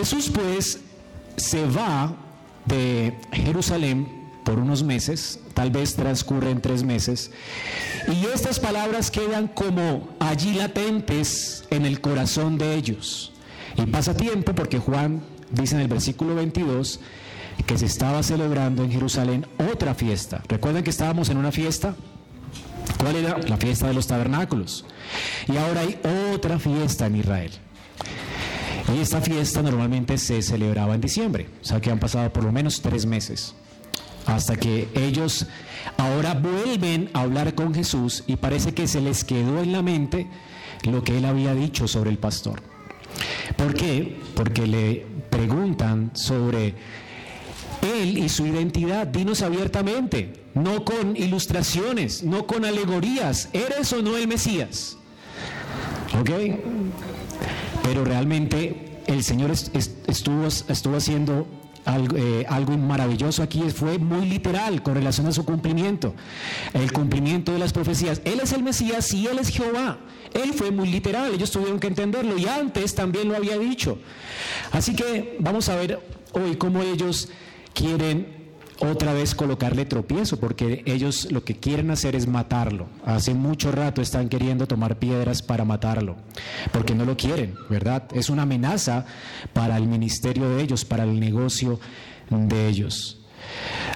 Jesús pues se va de Jerusalén por unos meses, tal vez transcurren tres meses, y estas palabras quedan como allí latentes en el corazón de ellos. Y pasa tiempo porque Juan dice en el versículo 22 que se estaba celebrando en Jerusalén otra fiesta. ¿Recuerdan que estábamos en una fiesta? ¿Cuál era? La fiesta de los tabernáculos. Y ahora hay otra fiesta en Israel. Y esta fiesta normalmente se celebraba en diciembre, o sea que han pasado por lo menos tres meses, hasta que ellos ahora vuelven a hablar con Jesús y parece que se les quedó en la mente lo que él había dicho sobre el pastor. ¿Por qué? Porque le preguntan sobre él y su identidad. Dinos abiertamente, no con ilustraciones, no con alegorías. ¿Eres o no el Mesías? ¿Ok? Pero realmente el Señor estuvo, estuvo haciendo algo, eh, algo, maravilloso aquí, fue muy literal con relación a su cumplimiento, el cumplimiento de las profecías. Él es el Mesías y Él es Jehová. Él fue muy literal, ellos tuvieron que entenderlo y antes también lo había dicho. Así que vamos a ver hoy cómo ellos quieren otra vez colocarle tropiezo, porque ellos lo que quieren hacer es matarlo. Hace mucho rato están queriendo tomar piedras para matarlo, porque no lo quieren, ¿verdad? Es una amenaza para el ministerio de ellos, para el negocio de ellos.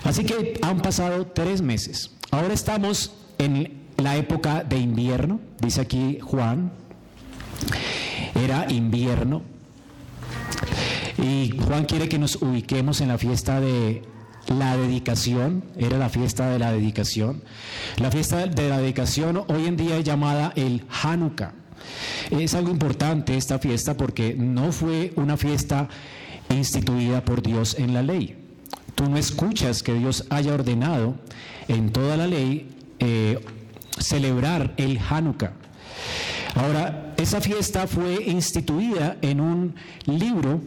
Así que han pasado tres meses. Ahora estamos en la época de invierno, dice aquí Juan. Era invierno. Y Juan quiere que nos ubiquemos en la fiesta de la dedicación, era la fiesta de la dedicación. La fiesta de la dedicación hoy en día es llamada el Hanukkah. Es algo importante esta fiesta porque no fue una fiesta instituida por Dios en la ley. Tú no escuchas que Dios haya ordenado en toda la ley eh, celebrar el Hanukkah. Ahora, esa fiesta fue instituida en un libro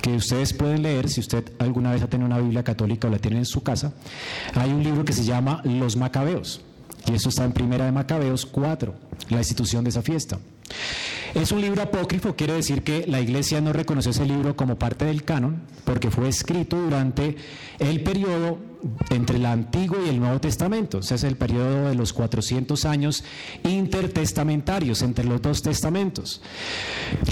que ustedes pueden leer si usted alguna vez ha tenido una Biblia católica o la tiene en su casa. Hay un libro que se llama Los Macabeos, y eso está en Primera de Macabeos 4, la institución de esa fiesta. Es un libro apócrifo, quiere decir que la iglesia no reconoce ese libro como parte del canon, porque fue escrito durante el periodo entre el Antiguo y el Nuevo Testamento, o sea, es el periodo de los 400 años intertestamentarios entre los dos testamentos.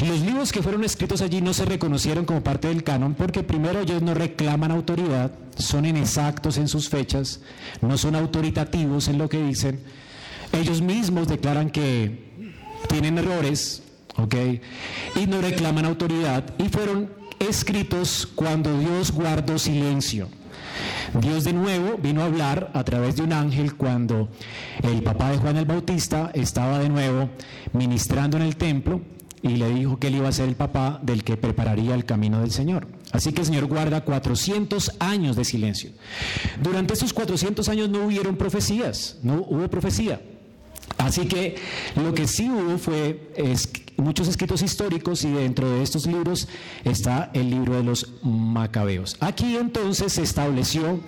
Los libros que fueron escritos allí no se reconocieron como parte del canon porque primero ellos no reclaman autoridad, son inexactos en sus fechas, no son autoritativos en lo que dicen, ellos mismos declaran que tienen errores, ¿ok? Y no reclaman autoridad y fueron escritos cuando Dios guardó silencio. Dios de nuevo vino a hablar a través de un ángel cuando el papá de Juan el Bautista estaba de nuevo ministrando en el templo y le dijo que él iba a ser el papá del que prepararía el camino del Señor. Así que el Señor guarda 400 años de silencio. Durante esos 400 años no hubieron profecías, no hubo profecía. Así que lo que sí hubo fue muchos escritos históricos y dentro de estos libros está el libro de los macabeos. Aquí entonces se estableció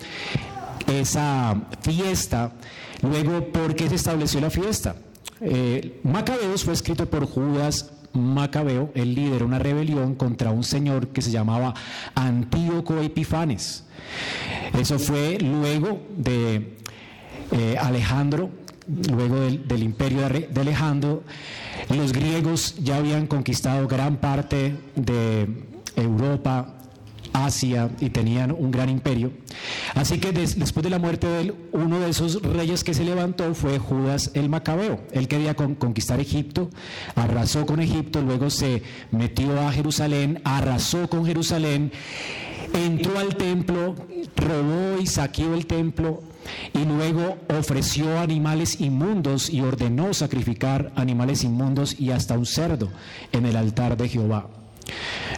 esa fiesta. Luego, ¿por qué se estableció la fiesta? Eh, macabeos fue escrito por Judas Macabeo, el líder de una rebelión contra un señor que se llamaba Antíoco Epifanes. Eso fue luego de eh, Alejandro luego del, imperio de Alejandro, los griegos ya habían conquistado gran parte de Europa, Asia y tenían un gran imperio. Así que después de la muerte de él, uno de esos reyes que se levantó fue Judas el Macabeo. Él quería conquistar Egipto, arrasó con Egipto, luego se metió a Jerusalén, arrasó con Jerusalén, entró al templo, robó y saqueó el templo, y luego ofreció animales inmundos y ordenó sacrificar animales inmundos y hasta un cerdo en el altar de Jehová.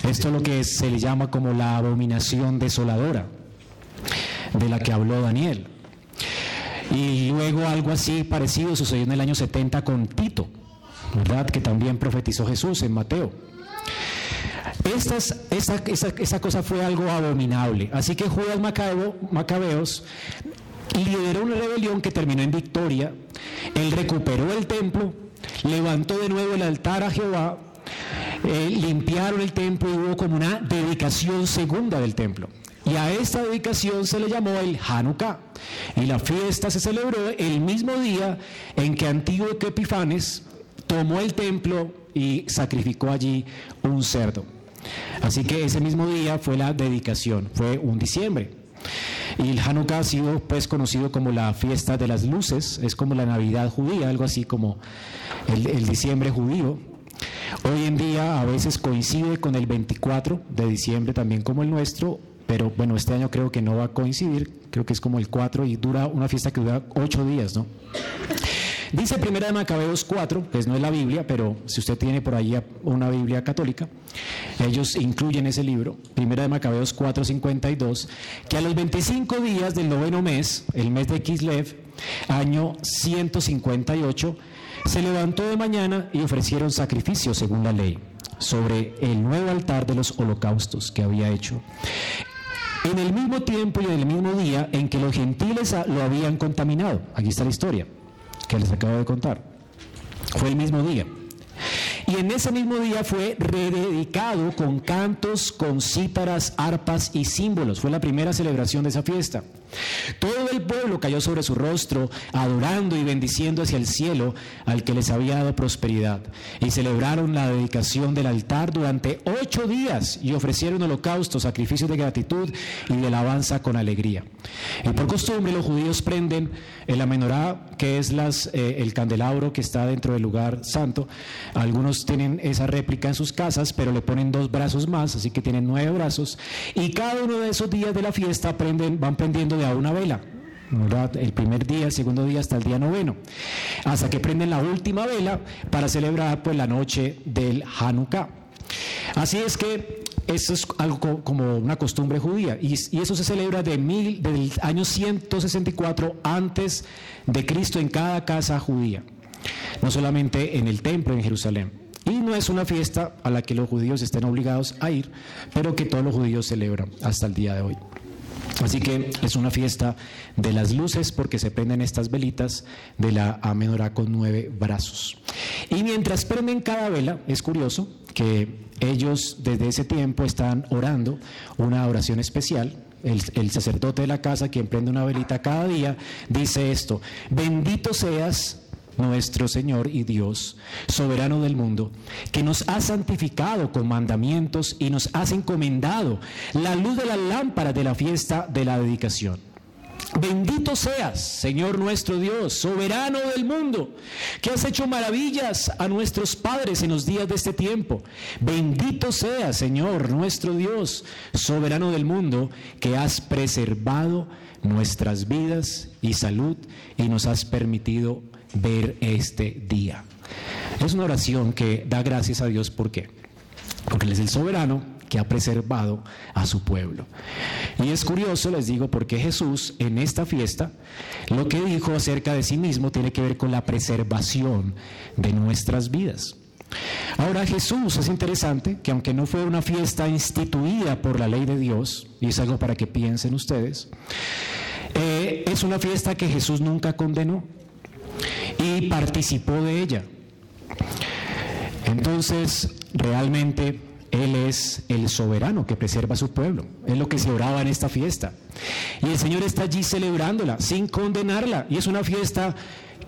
Esto es lo que se le llama como la abominación desoladora de la que habló Daniel. Y luego algo así parecido sucedió en el año 70 con Tito, ¿verdad? Que también profetizó Jesús en Mateo. Estas, cosa fue algo abominable. Así que Judas Macabeos lideró una rebelión que terminó en victoria. Él recuperó el templo, levantó de nuevo el altar a Jehová eh, limpiaron el templo y hubo como una dedicación segunda del templo. Y a esta dedicación se le llamó el Hanukkah. Y la fiesta se celebró el mismo día en que Antíoco Epifanes tomó el templo y sacrificó allí un cerdo. Así que ese mismo día fue la dedicación, fue un diciembre. Y el Hanukkah ha sido pues conocido como la fiesta de las luces, es como la Navidad judía, algo así como el, diciembre judío. Hoy en día a veces coincide con el 24 de diciembre también como el nuestro, pero bueno, este año creo que no va a coincidir, creo que es como el 4 y dura una fiesta que dura 8 días, ¿no? Dice Primera de Macabeos 4, que no es la Biblia, pero si usted tiene por ahí una Biblia católica, ellos incluyen ese libro, Primera de Macabeos 4, 52, que a los 25 días del noveno mes, el mes de Kislev, año 158, se levantó de mañana y ofrecieron sacrificios según la ley sobre el nuevo altar de los holocaustos que había hecho. En el mismo tiempo y en el mismo día en que los gentiles lo habían contaminado. Aquí está la historia que les acabo de contar. Fue el mismo día. Y en ese mismo día fue rededicado con cantos, con cítaras, arpas y símbolos. Fue la primera celebración de esa fiesta. Todo el pueblo cayó sobre su rostro, adorando y bendiciendo hacia el cielo al que les había dado prosperidad. Y celebraron la dedicación del altar durante ocho días y ofrecieron holocaustos, sacrificios de gratitud y de alabanza con alegría. Y por costumbre los judíos prenden el amenorá, que es eh, el candelabro que está dentro del lugar santo. Algunos tienen esa réplica en sus casas, pero le ponen dos brazos más, así que tienen nueve brazos. Y cada uno de esos días de la fiesta van prendiendo de una vela. El primer día, el segundo día hasta el día noveno, hasta que prenden la última vela para celebrar pues la noche del Hanukkah. Así es que eso es algo como una costumbre judía y, eso se celebra de mil, del año 164 antes de Cristo en cada casa judía, no solamente en el templo en Jerusalén. Y no es una fiesta a la que los judíos estén obligados a ir, pero que todos los judíos celebran hasta el día de hoy. Así que es una fiesta de las luces porque se prenden estas velitas de la amenorá con nueve brazos. Y mientras prenden cada vela, es curioso que ellos desde ese tiempo están orando una oración especial. El, el, sacerdote de la casa, quien prende una velita cada día, dice esto, bendito seas nuestro Señor y Dios, soberano del mundo, que nos ha santificado con mandamientos y nos has encomendado la luz de la lámpara de la fiesta de la dedicación. Bendito seas, Señor nuestro Dios, soberano del mundo, que has hecho maravillas a nuestros padres en los días de este tiempo. Bendito seas, Señor nuestro Dios, soberano del mundo, que has preservado nuestras vidas y salud y nos has permitido ver este día. Es una oración que da gracias a Dios, ¿por qué? Porque Él es el soberano que ha preservado a su pueblo. Y es curioso, les digo, porque Jesús en esta fiesta lo que dijo acerca de sí mismo tiene que ver con la preservación de nuestras vidas. Ahora Jesús es interesante que aunque no fue una fiesta instituida por la ley de Dios, y es algo para que piensen ustedes, eh, es una fiesta que Jesús nunca condenó y participó de ella. Entonces, realmente Él es el soberano que preserva a su pueblo. Es lo que se oraba en esta fiesta. Y el Señor está allí celebrándola sin condenarla. Y es una fiesta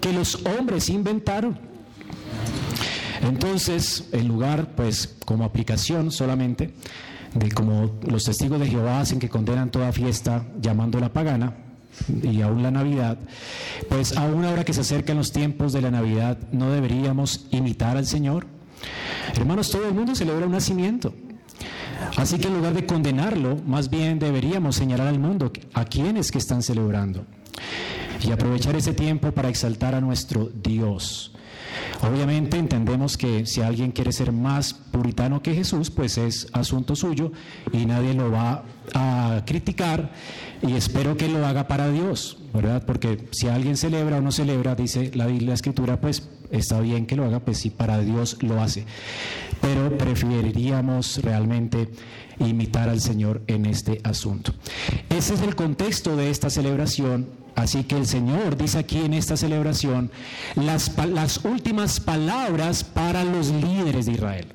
que los hombres inventaron. Entonces, en lugar, pues, como aplicación solamente, de como los testigos de Jehová hacen que condenan toda fiesta llamándola pagana, y aún la Navidad, pues aún ahora que se acercan los tiempos de la Navidad, ¿no deberíamos imitar al Señor? Hermanos, todo el mundo celebra un nacimiento. Así que en lugar de condenarlo, más bien deberíamos señalar al mundo a quienes que están celebrando y aprovechar ese tiempo para exaltar a nuestro Dios. Obviamente entendemos que si alguien quiere ser más puritano que Jesús, pues es asunto suyo y nadie lo va a criticar y espero que lo haga para Dios, ¿verdad? Porque si alguien celebra o no celebra, dice la Biblia, la Escritura, pues está bien que lo haga, pues si para Dios lo hace. Pero preferiríamos realmente imitar al Señor en este asunto. Ese es el contexto de esta celebración. Así que el Señor dice aquí en esta celebración las, últimas palabras para los líderes de Israel.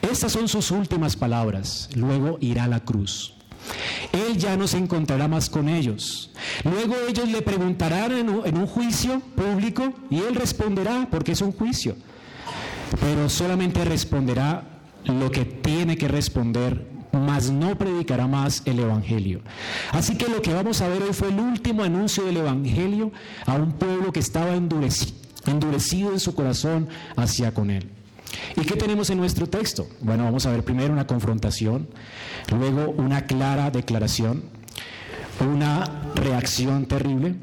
Estas son sus últimas palabras. Luego irá a la cruz. Él ya no se encontrará más con ellos. Luego ellos le preguntarán en un, juicio público y él responderá porque es un juicio. Pero solamente responderá lo que tiene que responder, mas no predicará más el Evangelio. Así que lo que vamos a ver hoy fue el último anuncio del Evangelio a un pueblo que estaba endurecido, endurecido en su corazón hacia con él. ¿Y qué tenemos en nuestro texto? Bueno, vamos a ver primero una confrontación, luego una clara declaración, una reacción terrible,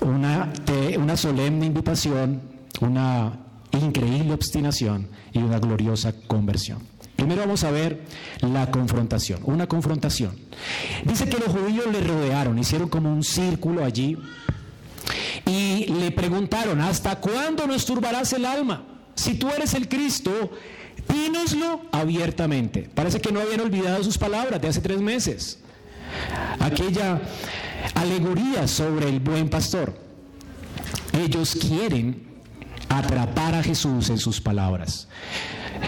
una, una solemne invitación, una increíble obstinación y una gloriosa conversión. Primero vamos a ver la confrontación, una confrontación. Dice que los judíos le rodearon, hicieron como un círculo allí y le preguntaron, ¿hasta cuándo nos turbarás el alma? si tú eres el Cristo, dínoslo abiertamente. Parece que no habían olvidado sus palabras de hace tres meses. Aquella alegoría sobre el buen pastor. Ellos quieren atrapar a Jesús en sus palabras.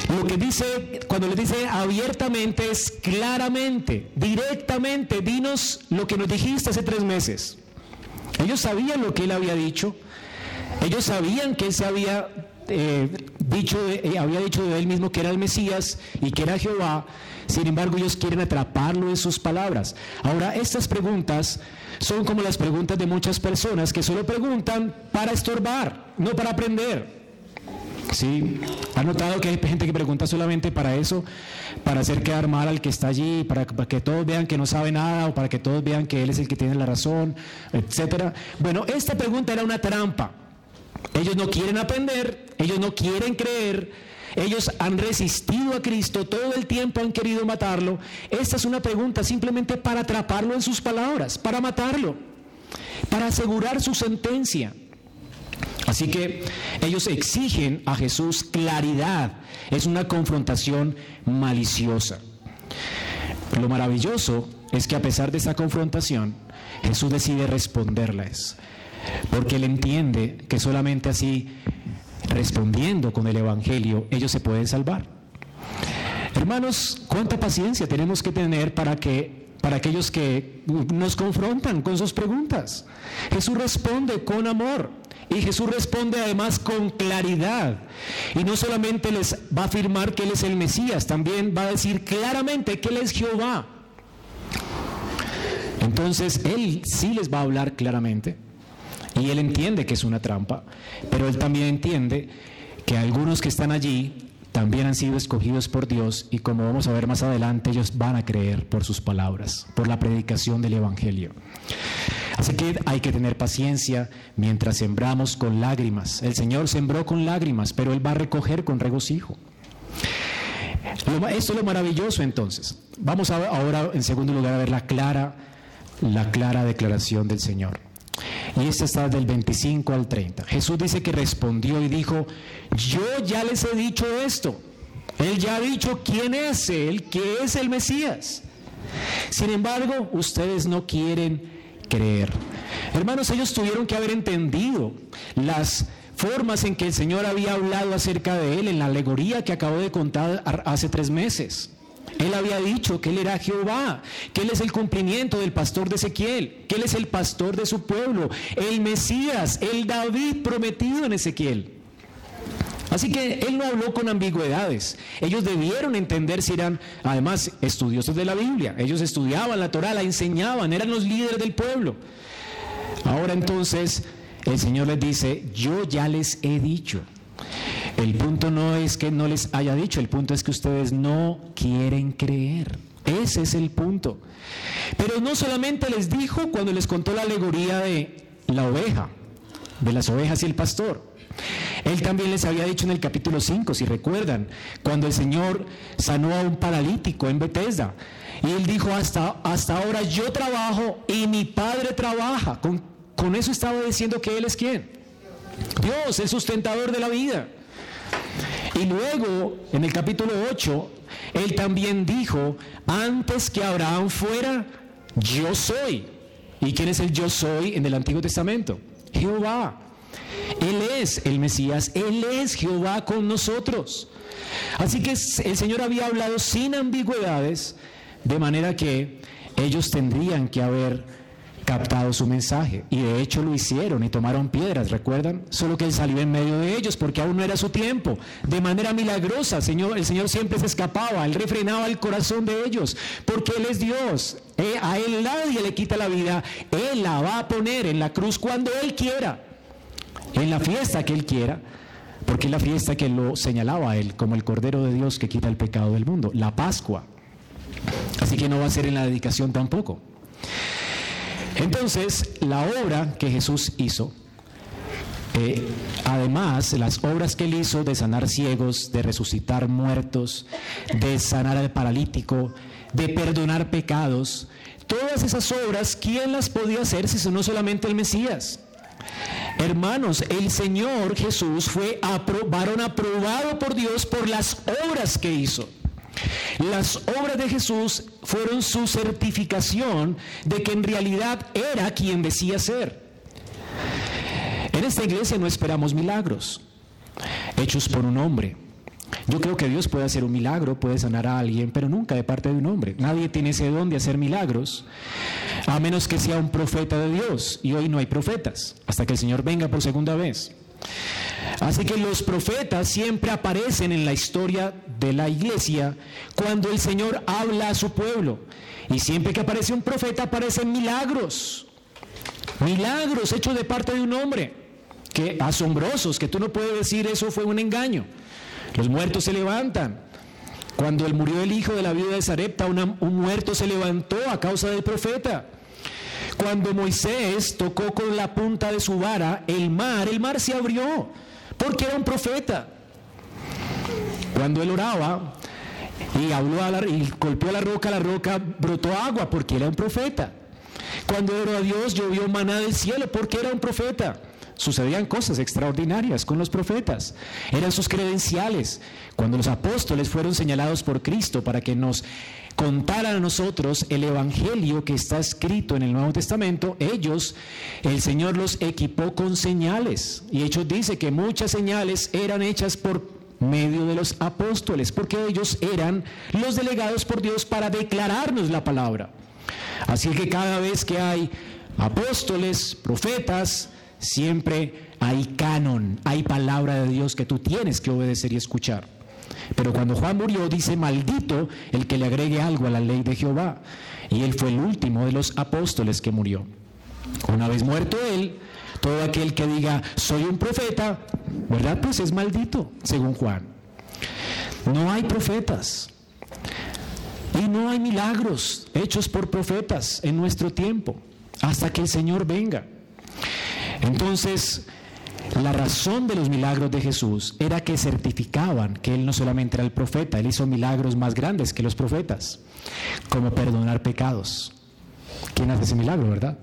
Lo que dice, cuando le dice abiertamente, es claramente, directamente, dinos lo que nos dijiste hace tres meses. Ellos sabían lo que él había dicho, ellos sabían que él se había eh, dicho, eh, había dicho de él mismo que era el Mesías y que era Jehová, sin embargo ellos quieren atraparlo en sus palabras. Ahora, estas preguntas son como las preguntas de muchas personas que solo preguntan para estorbar, no para aprender. Sí, ha notado que hay gente que pregunta solamente para eso, para hacer quedar mal al que está allí, para, para, que todos vean que no sabe nada o para que todos vean que él es el que tiene la razón, etcétera. Bueno, esta pregunta era una trampa. Ellos no quieren aprender, ellos no quieren creer, ellos han resistido a Cristo, todo el tiempo han querido matarlo. Esta es una pregunta simplemente para atraparlo en sus palabras, para matarlo, para asegurar su sentencia. Así que ellos exigen a Jesús claridad. Es una confrontación maliciosa. Lo maravilloso es que a pesar de esta confrontación, Jesús decide responderles porque él entiende que solamente así, respondiendo con el Evangelio, ellos se pueden salvar. Hermanos, cuánta paciencia tenemos que tener para que para aquellos que nos confrontan con sus preguntas. Jesús responde con amor y Jesús responde además con claridad. Y no solamente les va a afirmar que Él es el Mesías, también va a decir claramente que Él es Jehová. Entonces Él sí les va a hablar claramente. Y él entiende que es una trampa, pero él también entiende que algunos que están allí también han sido escogidos por Dios y como vamos a ver más adelante, ellos van a creer por sus palabras, por la predicación del Evangelio. Así que hay que tener paciencia mientras sembramos con lágrimas. El Señor sembró con lágrimas, pero Él va a recoger con regocijo. Esto es lo maravilloso entonces. Vamos ahora en segundo lugar a ver la clara, la clara declaración del Señor. Y esta está del 25 al 30. Jesús dice que respondió y dijo, yo ya les he dicho esto. Él ya ha dicho quién es Él, que es el Mesías. Sin embargo, ustedes no quieren creer. Hermanos, ellos tuvieron que haber entendido las formas en que el Señor había hablado acerca de Él en la alegoría que acabo de contar hace tres meses. Él había dicho que Él era Jehová, que Él es el cumplimiento del pastor de Ezequiel, que Él es el pastor de su pueblo, el Mesías, el David prometido en Ezequiel. Así que Él no habló con ambigüedades. Ellos debieron entender si eran, además, estudiosos de la Biblia. Ellos estudiaban la Torah, la enseñaban, eran los líderes del pueblo. Ahora entonces el Señor les dice, yo ya les he dicho. El punto no es que no les haya dicho, el punto es que ustedes no quieren creer. Ese es el punto. Pero no solamente les dijo cuando les contó la alegoría de la oveja, de las ovejas y el pastor. Él también les había dicho en el capítulo 5, si recuerdan, cuando el Señor sanó a un paralítico en Bethesda. Y él dijo, hasta, hasta ahora yo trabajo y mi Padre trabaja. Con, con eso estaba diciendo que Él es quién. Dios, el sustentador de la vida. Y luego, en el capítulo 8, él también dijo, antes que Abraham fuera, yo soy. ¿Y quién es el yo soy en el Antiguo Testamento? Jehová. Él es el Mesías, Él es Jehová con nosotros. Así que el Señor había hablado sin ambigüedades, de manera que ellos tendrían que haber captado su mensaje. Y de hecho lo hicieron y tomaron piedras, ¿recuerdan? Solo que él salió en medio de ellos porque aún no era su tiempo. De manera milagrosa, Señor, el Señor siempre se escapaba, él refrenaba el corazón de ellos, porque Él es Dios. Eh, a Él nadie le quita la vida, Él la va a poner en la cruz cuando Él quiera, en la fiesta que Él quiera. Porque es la fiesta que lo señalaba a él como el Cordero de Dios que quita el pecado del mundo, la Pascua. Así que no va a ser en la dedicación tampoco. Entonces, la obra que Jesús hizo, eh, además, las obras que él hizo de sanar ciegos, de resucitar muertos, de sanar al paralítico, de perdonar pecados, todas esas obras, ¿quién las podía hacer si no solamente el Mesías? Hermanos, el Señor Jesús fue varón aprobado por Dios por las obras que hizo. Las obras de Jesús fueron su certificación de que en realidad era quien decía ser. En esta iglesia no esperamos milagros hechos por un hombre. Yo creo que Dios puede hacer un milagro, puede sanar a alguien, pero nunca de parte de un hombre. Nadie tiene ese don de hacer milagros, a menos que sea un profeta de Dios. Y hoy no hay profetas, hasta que el Señor venga por segunda vez. Así que los profetas siempre aparecen en la historia de la iglesia cuando el Señor habla a su pueblo. Y siempre que aparece un profeta aparecen milagros. Milagros hechos de parte de un hombre. Que asombrosos, que tú no puedes decir eso fue un engaño. Los muertos se levantan. Cuando murió el hijo de la viuda de Sarepta, un muerto se levantó a causa del profeta. Cuando Moisés tocó con la punta de su vara el mar, el mar se abrió, porque era un profeta. Cuando él oraba y habló a la, y golpeó la roca, la roca brotó agua, porque era un profeta. Cuando oró a Dios, llovió maná del cielo, porque era un profeta. Sucedían cosas extraordinarias con los profetas. Eran sus credenciales. Cuando los apóstoles fueron señalados por Cristo para que nos contaran a nosotros el Evangelio que está escrito en el Nuevo Testamento, ellos, el Señor los equipó con señales. Y Hechos dice que muchas señales eran hechas por medio de los apóstoles, porque ellos eran los delegados por Dios para declararnos la palabra. Así que cada vez que hay apóstoles, profetas, siempre hay canon, hay palabra de Dios que tú tienes que obedecer y escuchar. Pero cuando Juan murió, dice, maldito el que le agregue algo a la ley de Jehová. Y él fue el último de los apóstoles que murió. Una vez muerto él, todo aquel que diga, soy un profeta, ¿verdad? Pues es maldito, según Juan. No hay profetas. Y no hay milagros hechos por profetas en nuestro tiempo, hasta que el Señor venga. Entonces, la razón de los milagros de Jesús era que certificaban que Él no solamente era el profeta, Él hizo milagros más grandes que los profetas, como perdonar pecados. ¿Quién hace ese milagro, verdad?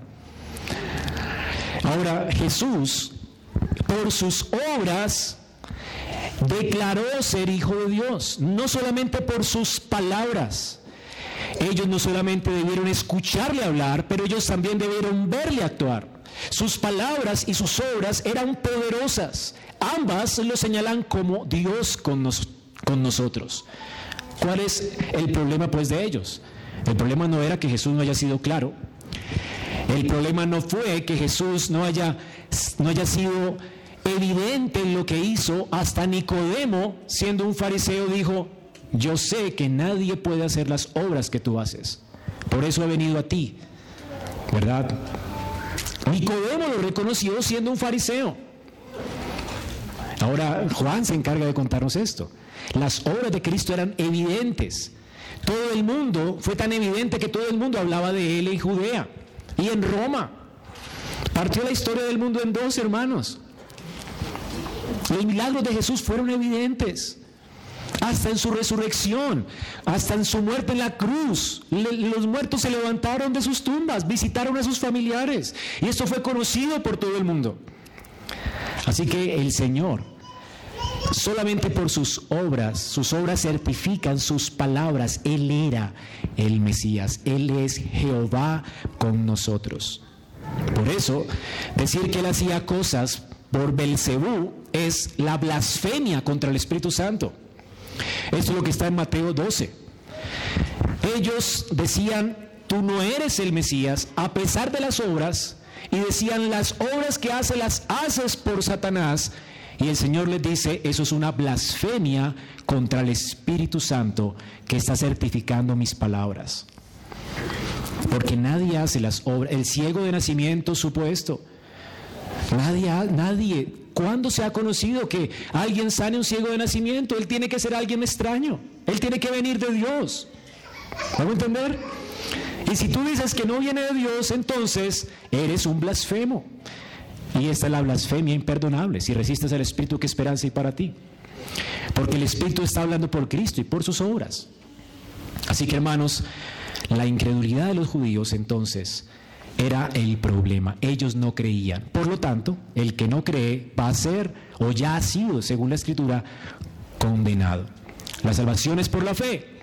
Ahora, Jesús, por sus obras, declaró ser hijo de Dios, no solamente por sus palabras. Ellos no solamente debieron escucharle hablar, pero ellos también debieron verle actuar. Sus palabras y sus obras eran poderosas. Ambas lo señalan como Dios con, nosotros. ¿Cuál es el problema pues de ellos? El problema no era que Jesús no haya sido claro. El problema no fue que Jesús no haya, no haya sido evidente en lo que hizo. Hasta Nicodemo, siendo un fariseo, dijo, yo sé que nadie puede hacer las obras que tú haces. Por eso he venido a ti. ¿Verdad? Nicodemo lo reconoció siendo un fariseo. Ahora Juan se encarga de contarnos esto. Las obras de Cristo eran evidentes. Todo el mundo fue tan evidente que todo el mundo hablaba de él en Judea y en Roma. Partió la historia del mundo en dos, hermanos. Los milagros de Jesús fueron evidentes hasta en su resurrección, hasta en su muerte en la cruz. los muertos se levantaron de sus tumbas, visitaron a sus familiares y esto fue conocido por todo el mundo. Así que el Señor, solamente por sus obras, sus obras certifican sus palabras. Él era el Mesías, Él es Jehová con nosotros. Por eso, decir que Él hacía cosas por Belcebú es la blasfemia contra el Espíritu Santo. Esto es lo que está en Mateo 12. Ellos decían, tú no eres el Mesías, a pesar de las obras, y decían, las obras que haces las haces por Satanás. Y el Señor les dice, eso es una blasfemia contra el Espíritu Santo que está certificando mis palabras. Porque nadie hace las obras, el ciego de nacimiento supuesto. Nadie, nadie, ¿cuándo se ha conocido que alguien sane un ciego de nacimiento? Él tiene que ser alguien extraño. Él tiene que venir de Dios. ¿Vamos a entender? Y si tú dices que no viene de Dios, entonces eres un blasfemo. Y esta es la blasfemia imperdonable. Si resistes al Espíritu, ¿qué esperanza hay para ti? Porque el Espíritu está hablando por Cristo y por sus obras. Así que hermanos, la incredulidad de los judíos entonces era el problema. Ellos no creían. Por lo tanto, el que no cree va a ser o ya ha sido, según la Escritura, condenado. La salvación es por la fe.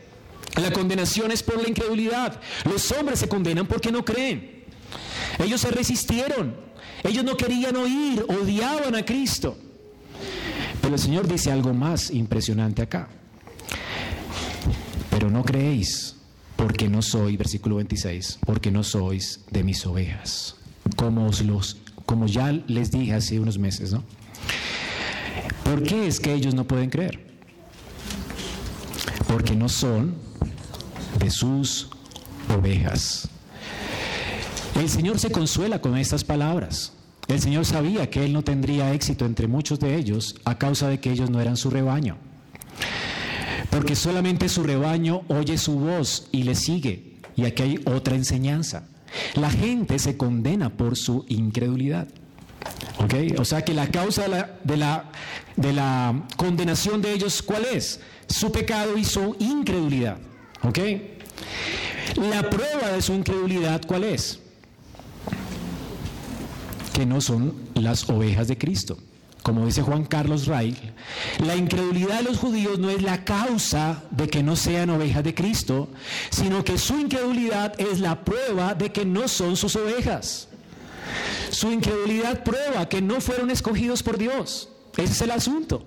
La condenación es por la incredulidad. Los hombres se condenan porque no creen. Ellos se resistieron. Ellos no querían oír, odiaban a Cristo. Pero el Señor dice algo más impresionante acá. Pero no creéis porque no soy, versículo 26, porque no sois de mis ovejas. Como, los, como ya les dije hace unos meses, ¿no? ¿Por qué es que ellos no pueden creer? Porque no son de sus ovejas. El Señor se consuela con estas palabras. El Señor sabía que Él no tendría éxito entre muchos de ellos a causa de que ellos no eran su rebaño. Porque solamente su rebaño oye su voz y le sigue. Y aquí hay otra enseñanza. La gente se condena por su incredulidad. ¿Ok? O sea que la causa de la, de la, de la condenación de ellos, ¿cuál es? Su pecado y su incredulidad. ¿Ok? La prueba de su incredulidad, ¿cuál es? Que no son las ovejas de Cristo. Como dice Juan Carlos Ray, la incredulidad de los judíos no es la causa de que no sean ovejas de Cristo, sino que su incredulidad es la prueba de que no son sus ovejas. Su incredulidad prueba que no fueron escogidos por Dios. Ese es el asunto.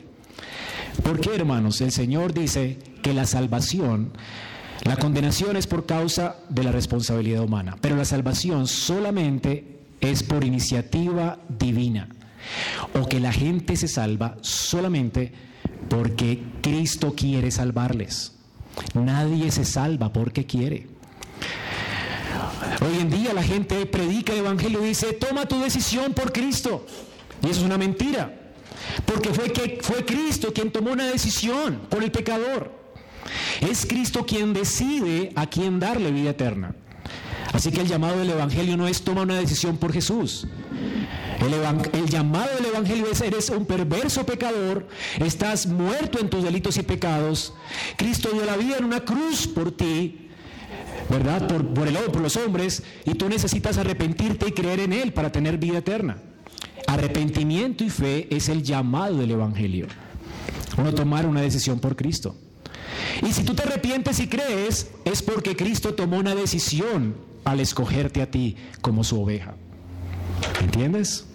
¿Por qué, hermanos? El Señor dice que la salvación la condenación es por causa de la responsabilidad humana, pero la salvación solamente es por iniciativa divina. O que la gente se salva solamente porque Cristo quiere salvarles. Nadie se salva porque quiere. Hoy en día la gente predica el Evangelio y dice, toma tu decisión por Cristo. Y eso es una mentira. Porque fue, que, fue Cristo quien tomó una decisión por el pecador. Es Cristo quien decide a quién darle vida eterna. Así que el llamado del Evangelio no es toma una decisión por Jesús. El, llamado del Evangelio es eres un perverso pecador, estás muerto en tus delitos y pecados. Cristo dio la vida en una cruz por ti, ¿verdad? Por, por, el, por los hombres, y tú necesitas arrepentirte y creer en Él para tener vida eterna. Arrepentimiento y fe es el llamado del Evangelio. Uno tomar una decisión por Cristo. Y si tú te arrepientes y crees, es porque Cristo tomó una decisión al escogerte a ti como su oveja. ¿Entiendes?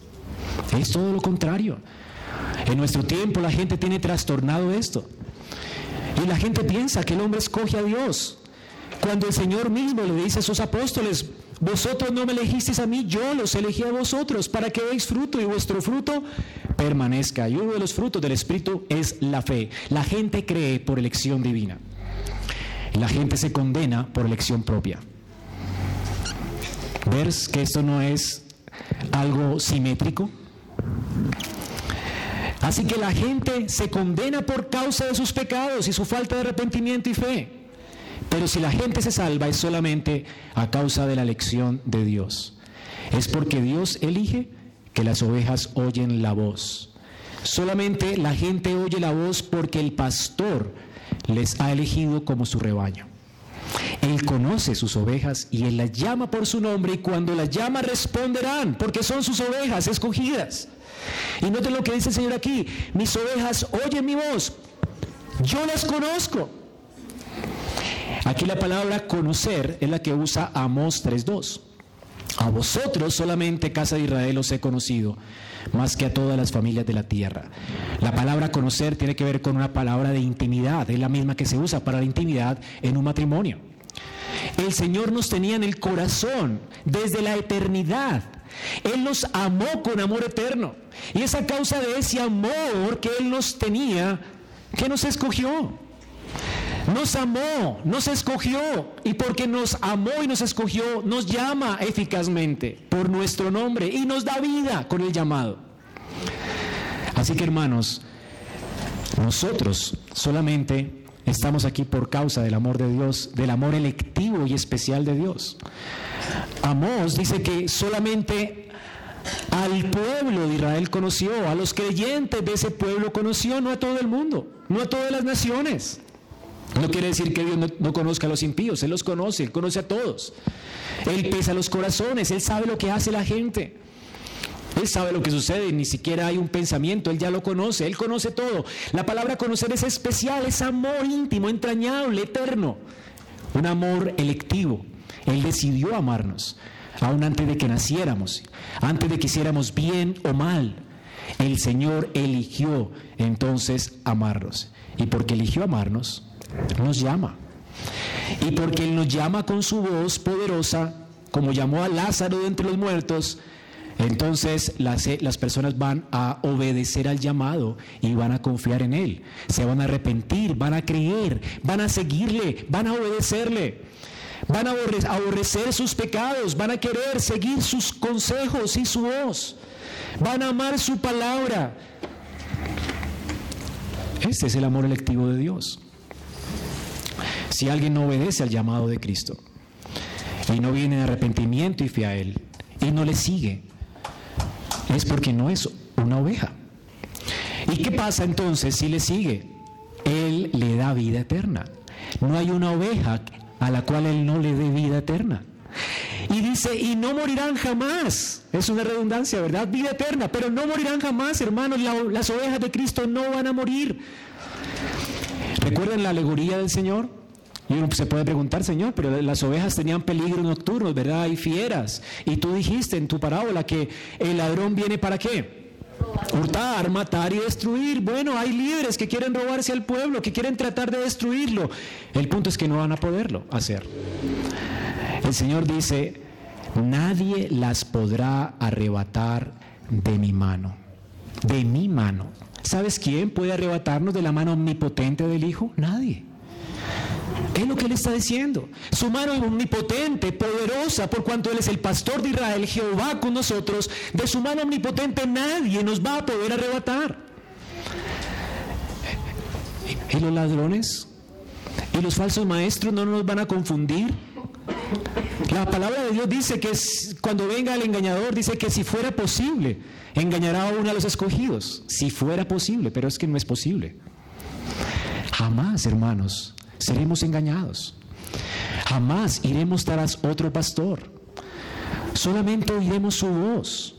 Es todo lo contrario. En nuestro tiempo la gente tiene trastornado esto. Y la gente piensa que el hombre escoge a Dios. Cuando el Señor mismo le dice a sus apóstoles, vosotros no me elegisteis a mí, yo los elegí a vosotros para que deis fruto y vuestro fruto permanezca. Y uno de los frutos del Espíritu es la fe. La gente cree por elección divina. La gente se condena por elección propia. ¿Ves que esto no es algo simétrico? Así que la gente se condena por causa de sus pecados y su falta de arrepentimiento y fe. Pero si la gente se salva es solamente a causa de la elección de Dios. Es porque Dios elige que las ovejas oyen la voz. Solamente la gente oye la voz porque el pastor les ha elegido como su rebaño. Él conoce sus ovejas y Él las llama por su nombre y cuando las llama responderán porque son sus ovejas escogidas. Y noten lo que dice el Señor aquí, mis ovejas oyen mi voz, yo las conozco. Aquí la palabra conocer es la que usa Amos 3.2. A vosotros solamente, casa de Israel, os he conocido, más que a todas las familias de la tierra. La palabra conocer tiene que ver con una palabra de intimidad, es la misma que se usa para la intimidad en un matrimonio. El Señor nos tenía en el corazón desde la eternidad. Él nos amó con amor eterno. Y es a causa de ese amor que Él nos tenía que nos escogió. Nos amó, nos escogió y porque nos amó y nos escogió, nos llama eficazmente por nuestro nombre y nos da vida con el llamado. Así que hermanos, nosotros solamente estamos aquí por causa del amor de Dios, del amor electivo y especial de Dios. Amós dice que solamente al pueblo de Israel conoció, a los creyentes de ese pueblo conoció, no a todo el mundo, no a todas las naciones. No quiere decir que Dios no, conozca a los impíos, Él los conoce, Él conoce a todos. Él pesa los corazones, Él sabe lo que hace la gente. Él sabe lo que sucede, ni siquiera hay un pensamiento, Él ya lo conoce, Él conoce todo. La palabra conocer es especial, es amor íntimo, entrañable, eterno. Un amor electivo. Él decidió amarnos, aún antes de que naciéramos, antes de que hiciéramos bien o mal. El Señor eligió entonces amarnos. Y porque eligió amarnos, nos llama. Y porque Él nos llama con su voz poderosa, como llamó a Lázaro de entre los muertos, entonces las, las, personas van a obedecer al llamado y van a confiar en Él. Se van a arrepentir, van a creer, van a seguirle, van a obedecerle. Van a aborrecer sus pecados, van a querer seguir sus consejos y su voz. Van a amar su palabra. Este es el amor electivo de Dios si alguien no obedece al llamado de Cristo y no viene de arrepentimiento y fe a Él y no le sigue, es porque no es una oveja. ¿Y qué pasa entonces si le sigue? Él le da vida eterna. No hay una oveja a la cual Él no le dé vida eterna. Y dice, y no morirán jamás. Es una redundancia, ¿verdad? Vida eterna, pero no morirán jamás, hermanos. las ovejas de Cristo no van a morir. ¿Recuerdan la alegoría del Señor? Y uno se puede preguntar, Señor, pero las ovejas tenían peligros nocturnos, ¿verdad? Hay fieras. Y tú dijiste en tu parábola que el ladrón viene para qué? Hurtar, matar y destruir. Bueno, hay líderes que quieren robarse al pueblo, que quieren tratar de destruirlo. El punto es que no van a poderlo hacer. El Señor dice, nadie las podrá arrebatar de mi mano. De mi mano. ¿Sabes quién puede arrebatarnos de la mano omnipotente del Hijo? Nadie. Es lo que él está diciendo. Su mano omnipotente, poderosa, por cuanto Él es el pastor de Israel, Jehová con nosotros. De su mano omnipotente nadie nos va a poder arrebatar. ¿Y los ladrones? ¿Y los falsos maestros no nos van a confundir? La palabra de Dios dice que cuando venga el engañador, dice que si fuera posible, engañará a uno a los escogidos. Si fuera posible, pero es que no es posible. Jamás, hermanos, seremos engañados. Jamás iremos tras otro pastor. Solamente oiremos su voz.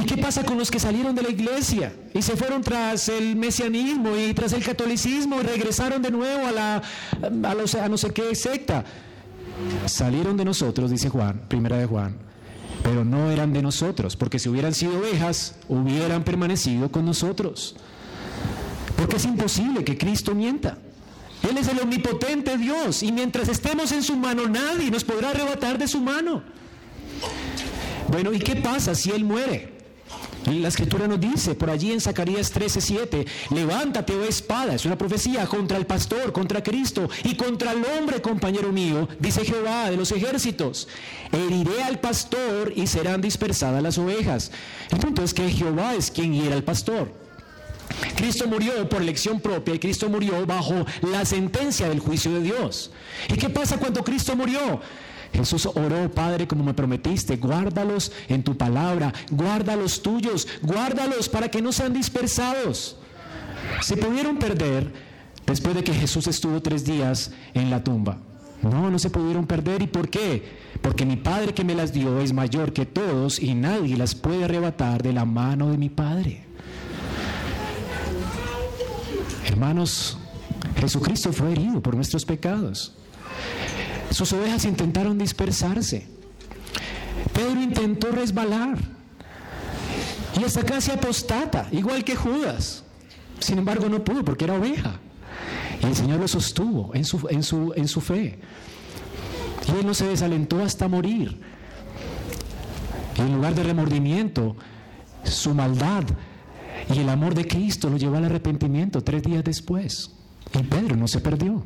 ¿Y qué pasa con los que salieron de la iglesia y se fueron tras el mesianismo y tras el catolicismo y regresaron de nuevo a, la, a, no sé qué secta? Salieron de nosotros, dice Juan, primera de Juan, pero no eran de nosotros, porque si hubieran sido ovejas, hubieran permanecido con nosotros. Porque es imposible que Cristo mienta. Él es el omnipotente Dios y mientras estemos en su mano nadie nos podrá arrebatar de su mano. Bueno, ¿y qué pasa si Él muere? La escritura nos dice por allí en Zacarías 13:7, levántate, oh espada, es una profecía contra el pastor, contra Cristo y contra el hombre, compañero mío, dice Jehová de los ejércitos. Heriré al pastor y serán dispersadas las ovejas. El punto es que Jehová es quien hiera al pastor. Cristo murió por elección propia y Cristo murió bajo la sentencia del juicio de Dios. ¿Y qué pasa cuando Cristo murió? Jesús oró, Padre, como me prometiste, guárdalos en tu palabra, guárdalos tuyos, guárdalos para que no sean dispersados. Se pudieron perder después de que Jesús estuvo tres días en la tumba. No, no se pudieron perder. ¿Y por qué? Porque mi Padre que me las dio es mayor que todos y nadie las puede arrebatar de la mano de mi Padre. Hermanos, Jesucristo fue herido por nuestros pecados. Sus ovejas intentaron dispersarse. Pedro intentó resbalar. Y hasta casi apostata, igual que Judas. Sin embargo, no pudo porque era oveja. Y el Señor lo sostuvo en su, en su, en su fe. Y él no se desalentó hasta morir. Y en lugar de remordimiento, su maldad y el amor de Cristo lo llevó al arrepentimiento tres días después. Y Pedro no se perdió.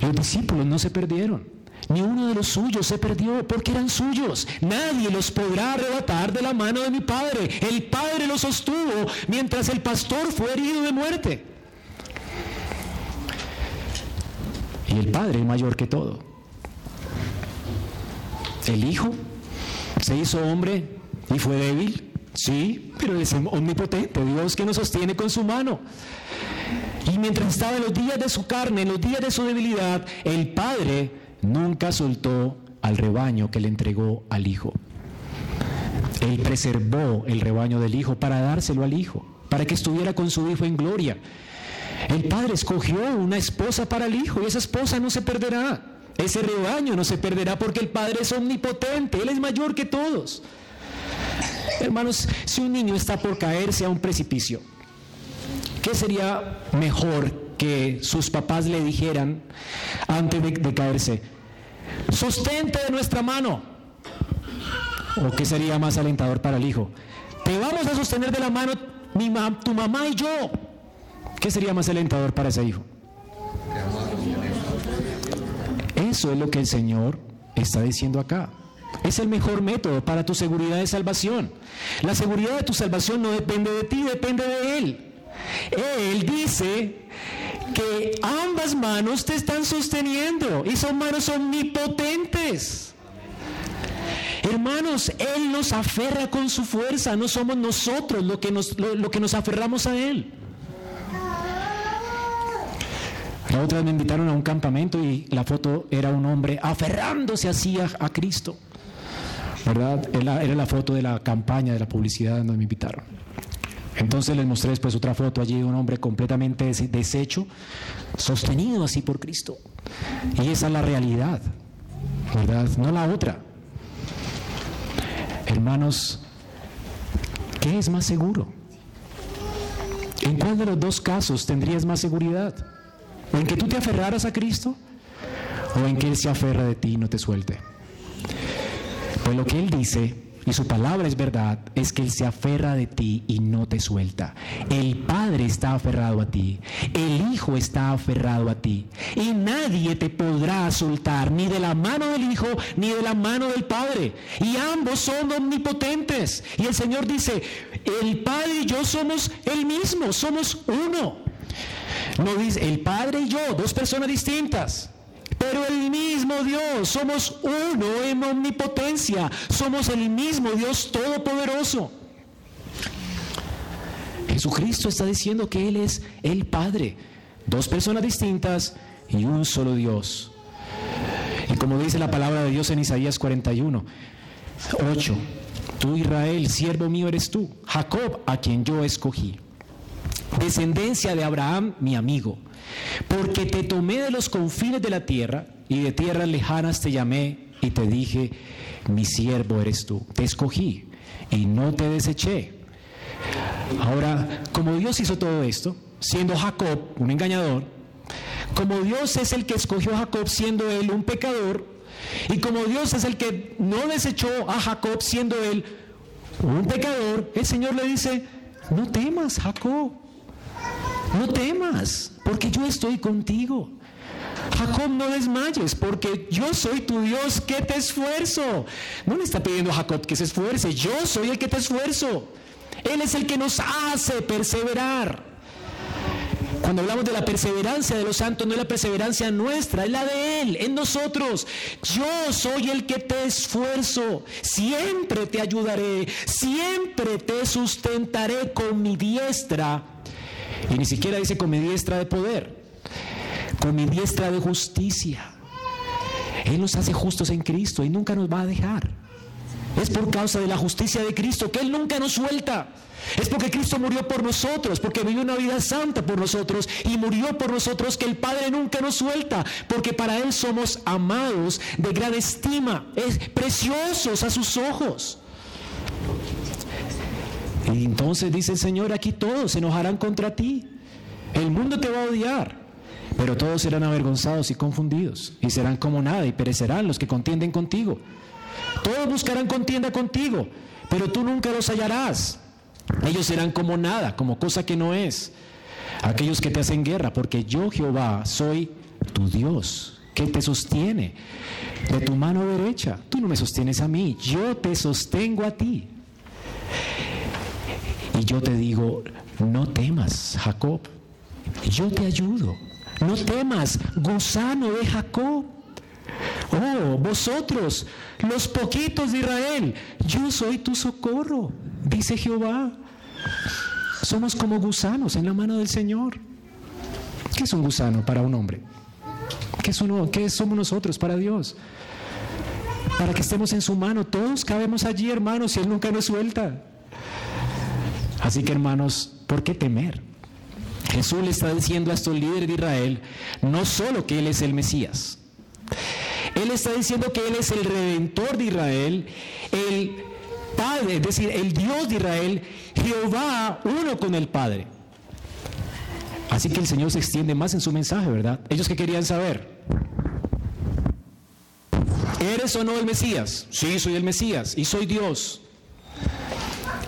Los discípulos no se perdieron. Ni uno de los suyos se perdió porque eran suyos. Nadie los podrá arrebatar de la mano de mi Padre. El Padre los sostuvo mientras el pastor fue herido de muerte. Y el Padre es mayor que todo. El Hijo se hizo hombre y fue débil. Sí, pero es omnipotente, Dios que nos sostiene con su mano. Y mientras estaba en los días de su carne, en los días de su debilidad, el Padre nunca soltó al rebaño que le entregó al Hijo. Él preservó el rebaño del Hijo para dárselo al Hijo, para que estuviera con su Hijo en gloria. El Padre escogió una esposa para el Hijo y esa esposa no se perderá. Ese rebaño no se perderá porque el Padre es omnipotente, Él es mayor que todos. Hermanos, si un niño está por caerse a un precipicio, ¿qué sería mejor que sus papás le dijeran antes de, caerse? Sostente de nuestra mano. ¿O qué sería más alentador para el hijo? Te vamos a sostener de la mano mi tu mamá y yo. ¿Qué sería más alentador para ese hijo? Eso es lo que el Señor está diciendo acá. Es el mejor método para tu seguridad de salvación. La seguridad de tu salvación no depende de ti, depende de Él. Él dice que ambas manos te están sosteniendo y son manos omnipotentes. Hermanos, Él nos aferra con su fuerza, no somos nosotros lo que nos, lo que nos aferramos a Él. La otra vez me invitaron a un campamento y la foto era un hombre aferrándose así a, a Cristo. ¿Verdad? Era, la foto de la campaña, de la publicidad donde me invitaron. Entonces les mostré después otra foto allí de un hombre completamente deshecho, sostenido así por Cristo. Y esa es la realidad, ¿verdad? No la otra. Hermanos, ¿qué es más seguro? ¿En cuál de los dos casos tendrías más seguridad? ¿O en que tú te aferraras a Cristo? ¿O en que Él se aferra de ti y no te suelte? Pues lo que Él dice, y su palabra es verdad, es que Él se aferra de ti y no te suelta. El Padre está aferrado a ti, el Hijo está aferrado a ti, y nadie te podrá soltar, ni de la mano del Hijo, ni de la mano del Padre. Y ambos son omnipotentes. Y el Señor dice, el Padre y yo somos el mismo, somos uno. No dice el Padre y yo, dos personas distintas. Pero el mismo Dios, somos uno en omnipotencia, somos el mismo Dios todopoderoso. Jesucristo está diciendo que Él es el Padre, dos personas distintas y un solo Dios. Y como dice la palabra de Dios en Isaías 41, 8, tú Israel, siervo mío eres tú, Jacob, a quien yo escogí descendencia de Abraham, mi amigo, porque te tomé de los confines de la tierra y de tierras lejanas te llamé y te dije, mi siervo eres tú, te escogí y no te deseché. Ahora, como Dios hizo todo esto, siendo Jacob un engañador, como Dios es el que escogió a Jacob siendo él un pecador, y como Dios es el que no desechó a Jacob siendo él un pecador, el Señor le dice, no temas, Jacob, no temas, porque yo estoy contigo. Jacob, no desmayes, porque yo soy tu Dios que te esfuerzo. No le está pidiendo a Jacob que se esfuerce, yo soy el que te esfuerzo. Él es el que nos hace perseverar. Cuando hablamos de la perseverancia de los santos, no es la perseverancia nuestra, es la de Él, en nosotros. Yo soy el que te esfuerzo, siempre te ayudaré, siempre te sustentaré con mi diestra y ni siquiera dice con mi diestra de poder, con mi diestra de justicia. Él nos hace justos en Cristo y nunca nos va a dejar. Es por causa de la justicia de Cristo, que Él nunca nos suelta. Es porque Cristo murió por nosotros, porque vivió una vida santa por nosotros y murió por nosotros que el Padre nunca nos suelta, porque para Él somos amados de gran estima, es preciosos a sus ojos. Y entonces dice el Señor, aquí todos se enojarán contra ti. El mundo te va a odiar, pero todos serán avergonzados y confundidos y serán como nada y perecerán los que contienden contigo. Todos buscarán contienda contigo, pero tú nunca los hallarás. Ellos serán como nada, como cosa que no es. Aquellos que te hacen guerra, porque yo Jehová soy tu Dios, que te sostiene de tu mano derecha. Tú no me sostienes a mí, yo te sostengo a ti. Y yo te digo, no temas, Jacob, yo te ayudo. No temas, gusano de Jacob. Oh, vosotros, los poquitos de Israel, yo soy tu socorro, dice Jehová. Somos como gusanos en la mano del Señor. ¿Qué es un gusano para un hombre? ¿Qué, ¿Qué somos nosotros para Dios? Para que estemos en su mano. Todos cabemos allí, hermanos, y Él nunca nos suelta. Así que, hermanos, ¿por qué temer? Jesús le está diciendo a estos líderes de Israel no solo que Él es el Mesías, él está diciendo que Él es el redentor de Israel, el Padre, es decir, el Dios de Israel, Jehová uno con el Padre. Así que el Señor se extiende más en su mensaje, ¿verdad? Ellos que querían saber. ¿Eres o no el Mesías? Sí, soy el Mesías y soy Dios.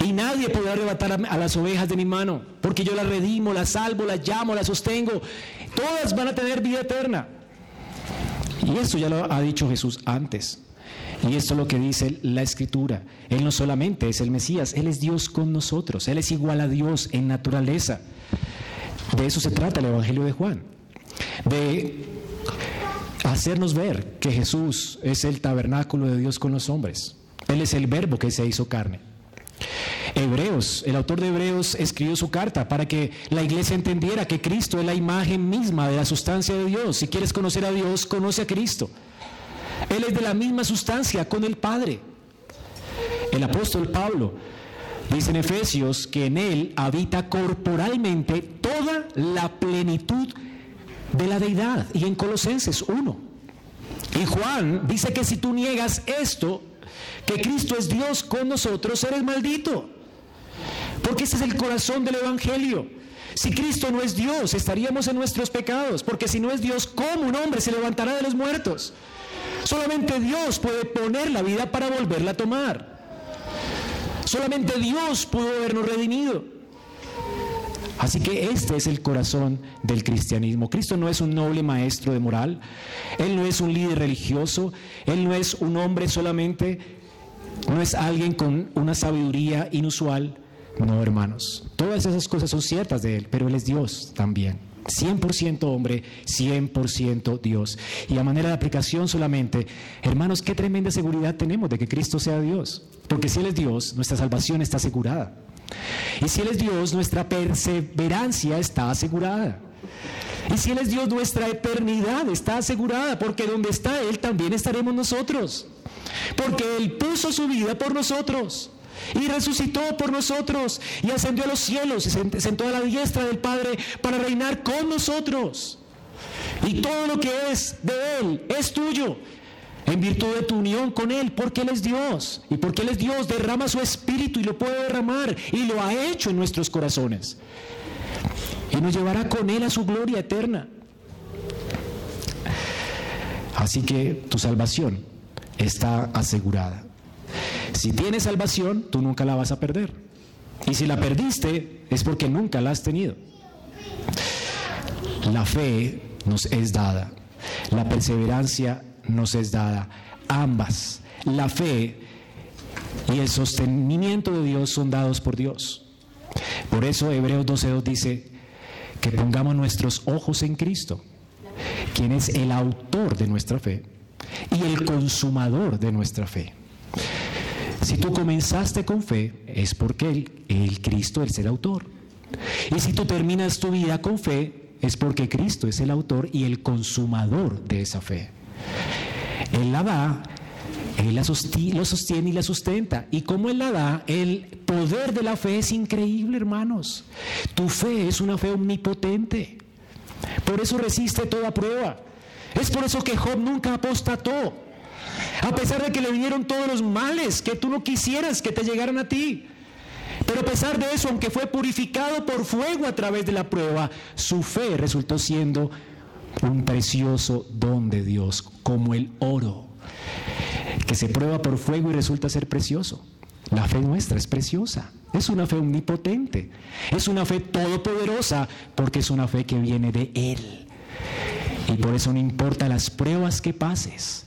Y nadie podrá arrebatar a las ovejas de mi mano, porque yo las redimo, las salvo, las llamo, las sostengo. Todas van a tener vida eterna. Y esto ya lo ha dicho Jesús antes. Y esto es lo que dice la Escritura. Él no solamente es el Mesías, Él es Dios con nosotros. Él es igual a Dios en naturaleza. De eso se trata el Evangelio de Juan. De hacernos ver que Jesús es el tabernáculo de Dios con los hombres. Él es el verbo que se hizo carne. Hebreos, el autor de Hebreos escribió su carta para que la iglesia entendiera que Cristo es la imagen misma de la sustancia de Dios. Si quieres conocer a Dios, conoce a Cristo. Él es de la misma sustancia con el Padre. El apóstol Pablo dice en Efesios que en Él habita corporalmente toda la plenitud de la deidad. Y en Colosenses 1. Y Juan dice que si tú niegas esto, que Cristo es Dios con nosotros, eres maldito. Porque ese es el corazón del Evangelio. Si Cristo no es Dios, estaríamos en nuestros pecados, porque si no es Dios, ¿cómo un hombre se levantará de los muertos? Solamente Dios puede poner la vida para volverla a tomar. Solamente Dios pudo habernos redimido. Así que este es el corazón del cristianismo. Cristo no es un noble maestro de moral, Él no es un líder religioso, Él no es un hombre solamente no es alguien con una sabiduría inusual. No, hermanos. Todas esas cosas son ciertas de Él, pero Él es Dios también. 100% hombre, 100% Dios. Y a manera de aplicación solamente, hermanos, qué tremenda seguridad tenemos de que Cristo sea Dios. Porque si Él es Dios, nuestra salvación está asegurada. Y si Él es Dios, nuestra perseverancia está asegurada. Y si Él es Dios, nuestra eternidad está asegurada, porque donde está Él también estaremos nosotros. Porque Él puso su vida por nosotros y resucitó por nosotros y ascendió a los cielos y se sentó a la diestra del Padre para reinar con nosotros. Y todo lo que es de Él es tuyo en virtud de tu unión con Él, porque Él es Dios. Y porque Él es Dios, derrama su espíritu y lo puede derramar y lo ha hecho en nuestros corazones. Y nos llevará con Él a su gloria eterna. Así que tu salvación está asegurada. Si tienes salvación, tú nunca la vas a perder. Y si la perdiste, es porque nunca la has tenido. La fe nos es dada, la perseverancia nos es dada. Ambas, la fe y el sostenimiento de Dios son dados por Dios. Por eso Hebreos 12.2 dice que pongamos nuestros ojos en Cristo, quien es el autor de nuestra fe y el consumador de nuestra fe. Si tú comenzaste con fe, es porque el, Cristo es el autor. Y si tú terminas tu vida con fe, es porque Cristo es el autor y el consumador de esa fe. Él la da Él la lo sostiene y la sustenta. Y como Él la da, el poder de la fe es increíble, hermanos. Tu fe es una fe omnipotente. Por eso resiste toda prueba. Es por eso que Job nunca apostató. A pesar de que le vinieron todos los males que tú no quisieras que te llegaran a ti. Pero a pesar de eso, aunque fue purificado por fuego a través de la prueba, su fe resultó siendo un precioso don de Dios, como el oro, que se prueba por fuego y resulta ser precioso. La fe nuestra es preciosa, es una fe omnipotente, es una fe todopoderosa, porque es una fe que viene de Él. Y por eso no importa las pruebas que pases,